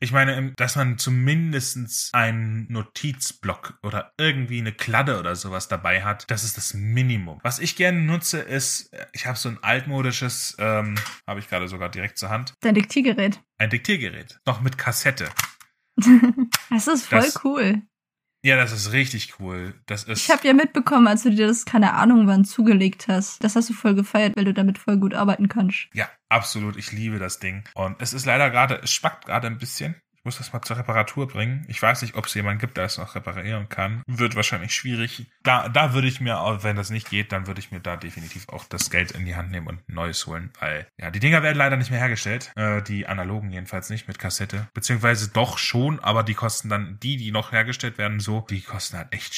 S1: Ich meine, dass man zumindestens einen Notizblock oder irgendwie eine Kladde oder sowas dabei hat, das ist das Minimum. Was ich gerne nutze, ist, ich habe so ein altmodisches, ähm, habe ich gerade sogar direkt zur Hand,
S2: dein Diktiergerät.
S1: ein Diktiergerät. Noch mit Kassette.
S2: Das ist voll
S1: Das-
S2: cool.
S1: Ja, das ist richtig cool. Das ist.
S2: Ich habe ja mitbekommen, als du dir das, keine Ahnung wann, zugelegt hast. Das hast du voll gefeiert, weil du damit voll gut arbeiten kannst.
S1: Ja, absolut. Ich liebe das Ding. Und es ist leider gerade, es spackt gerade ein bisschen. Muss das mal zur Reparatur bringen. Ich weiß nicht, ob es jemanden gibt, der es noch reparieren kann. Wird wahrscheinlich schwierig. Da, da würde ich mir, auch wenn das nicht geht, dann würde ich mir da definitiv auch das Geld in die Hand nehmen und ein neues holen, weil ja, die Dinger werden leider nicht mehr hergestellt. Äh, die analogen jedenfalls nicht mit Kassette. Beziehungsweise doch schon, aber die kosten dann, die, die noch hergestellt werden, so, die kosten halt echt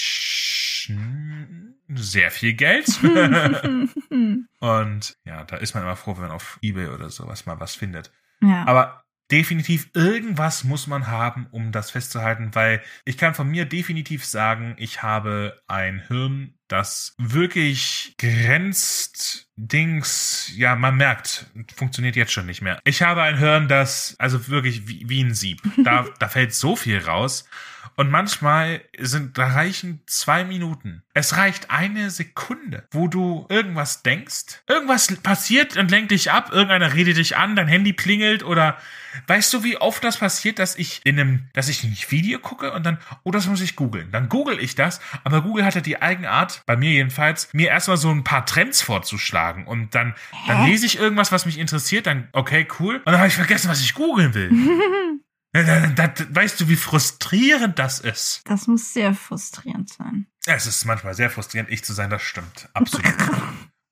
S1: sehr viel Geld. und ja, da ist man immer froh, wenn man auf Ebay oder sowas mal was findet.
S2: Ja.
S1: Aber definitiv irgendwas muss man haben, um das festzuhalten, weil ich kann von mir definitiv sagen, ich habe ein Hirn, das wirklich grenzt Dings, ja, man merkt, funktioniert jetzt schon nicht mehr. Ich habe ein Hirn, das, also wirklich wie, wie ein Sieb. Da, da fällt so viel raus. Und manchmal sind, da reichen zwei Minuten. Es reicht eine Sekunde, wo du irgendwas denkst. Irgendwas passiert und lenkt dich ab. Irgendeiner redet dich an, dein Handy klingelt oder weißt du, wie oft das passiert, dass ich in einem, dass ich ein Video gucke und dann, oh, das muss ich googeln. Dann google ich das, aber Google hatte die Eigenart, bei mir jedenfalls, mir erstmal so ein paar Trends vorzuschlagen und dann, dann lese ich irgendwas, was mich interessiert, dann, okay, cool. Und dann habe ich vergessen, was ich googeln will. Das, das, weißt du, wie frustrierend das ist?
S2: Das muss sehr frustrierend sein.
S1: Es ist manchmal sehr frustrierend, ich zu sein, das stimmt. Absolut.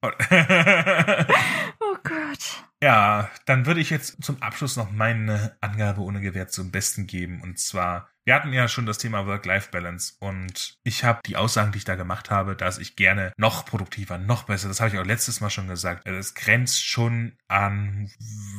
S2: Oh Gott.
S1: ja, dann würde ich jetzt zum Abschluss noch meine Angabe ohne Gewähr zum Besten geben. Und zwar, wir hatten ja schon das Thema Work-Life-Balance und ich habe die Aussagen, die ich da gemacht habe, dass ich gerne noch produktiver, noch besser, das habe ich auch letztes Mal schon gesagt, es grenzt schon an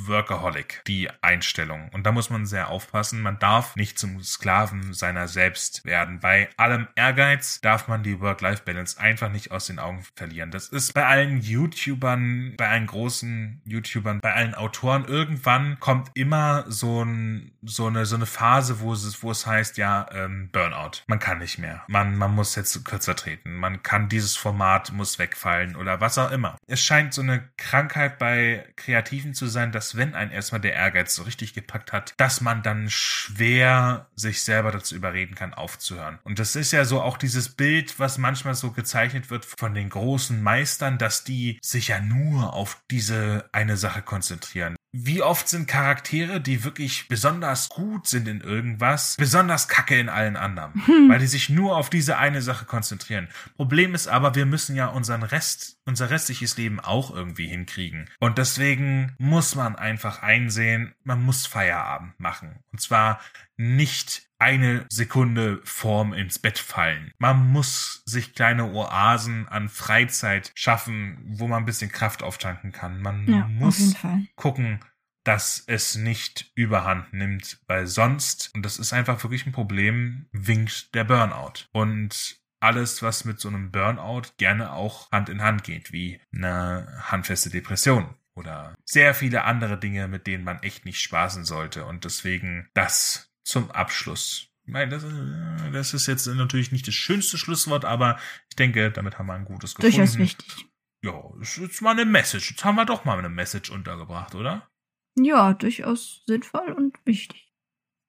S1: Workaholic, die Einstellung. Und da muss man sehr aufpassen. Man darf nicht zum Sklaven seiner selbst werden. Bei allem Ehrgeiz darf man die Work-Life-Balance einfach nicht aus den Augen verlieren. Das ist bei allen YouTubern, bei allen großen YouTubern, bei allen Autoren irgendwann kommt immer so, ein, so eine so eine Phase, wo es wo es heißt ja ähm, Burnout. Man kann nicht mehr. Man man muss jetzt kürzer treten. Man kann dieses Format muss wegfallen oder was auch immer. Es scheint so eine Krankheit bei Kreativen zu sein, dass wenn ein erstmal der Ehrgeiz so richtig gepackt hat, dass man dann schwer sich selber dazu überreden kann, aufzuhören. Und das ist ja so auch dieses Bild, was manchmal so gezeichnet wird von den großen Meistern, dass die sich ja nur auf diese eine Sache konzentrieren. Wie oft sind Charaktere, die wirklich besonders gut sind in irgendwas, besonders kacke in allen anderen, weil die sich nur auf diese eine Sache konzentrieren. Problem ist aber, wir müssen ja unseren Rest, unser restliches Leben auch irgendwie hinkriegen. Und deswegen muss man einfach einsehen, man muss Feierabend machen. Und zwar nicht eine Sekunde vorm ins Bett fallen. Man muss sich kleine Oasen an Freizeit schaffen, wo man ein bisschen Kraft auftanken kann. Man
S2: Ja,
S1: muss gucken, dass es nicht überhand nimmt, weil sonst, und das ist einfach wirklich ein Problem, winkt der Burnout. Und alles, was mit so einem Burnout gerne auch Hand in Hand geht, wie eine handfeste Depression oder sehr viele andere Dinge, mit denen man echt nicht spaßen sollte. Und deswegen das zum Abschluss. Ich meine, das, äh, das ist jetzt natürlich nicht das schönste Schlusswort, aber ich denke, damit haben wir ein gutes gefunden.
S2: Durchaus wichtig.
S1: Ja, das ist jetzt mal eine Message. Jetzt haben wir doch mal eine Message untergebracht, oder?
S2: Ja, durchaus sinnvoll und wichtig.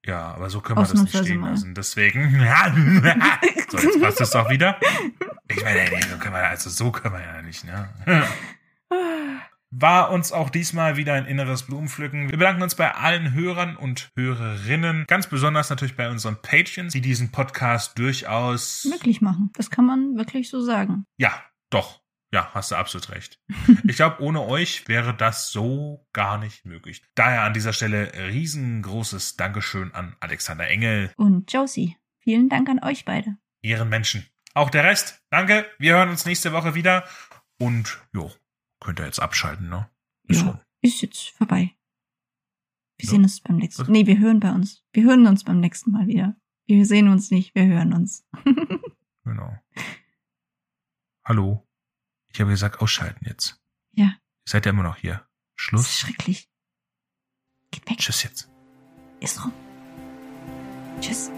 S1: Ja, aber so können wir das nicht stehen
S2: mal.
S1: lassen. Deswegen. so, jetzt passt es doch wieder. Ich meine, so können wir, also so können wir ja nicht, ne? War uns auch diesmal wieder ein inneres Blumenpflücken. Wir bedanken uns bei allen Hörern und Hörerinnen, ganz besonders natürlich bei unseren Patrons, die diesen Podcast durchaus.
S2: Möglich machen. Das kann man wirklich so sagen.
S1: Ja, doch. Ja, hast du absolut recht. Ich glaube, ohne euch wäre das so gar nicht möglich. Daher an dieser Stelle riesengroßes Dankeschön an Alexander Engel,
S2: Und Josie, vielen Dank an euch beide.
S1: ihren Menschen. Auch der Rest. Danke. Wir hören uns nächste Woche wieder. Und jo, könnt ihr jetzt abschalten, ne? Ist
S2: Ja.
S1: rum.
S2: Ist jetzt vorbei. Wir
S1: Ja.
S2: sehen uns beim nächsten
S1: Was?
S2: Nee, wir hören bei uns. Wir hören uns beim nächsten Mal wieder. Wir sehen uns nicht, wir hören uns.
S1: Genau. Hallo. Ich habe gesagt, ausschalten jetzt.
S2: Ja.
S1: Ihr seid ja immer noch hier.
S2: Das ist
S1: Schluss.
S2: schrecklich. Geht weg.
S1: Tschüss jetzt.
S2: Ist rum. Tschüss.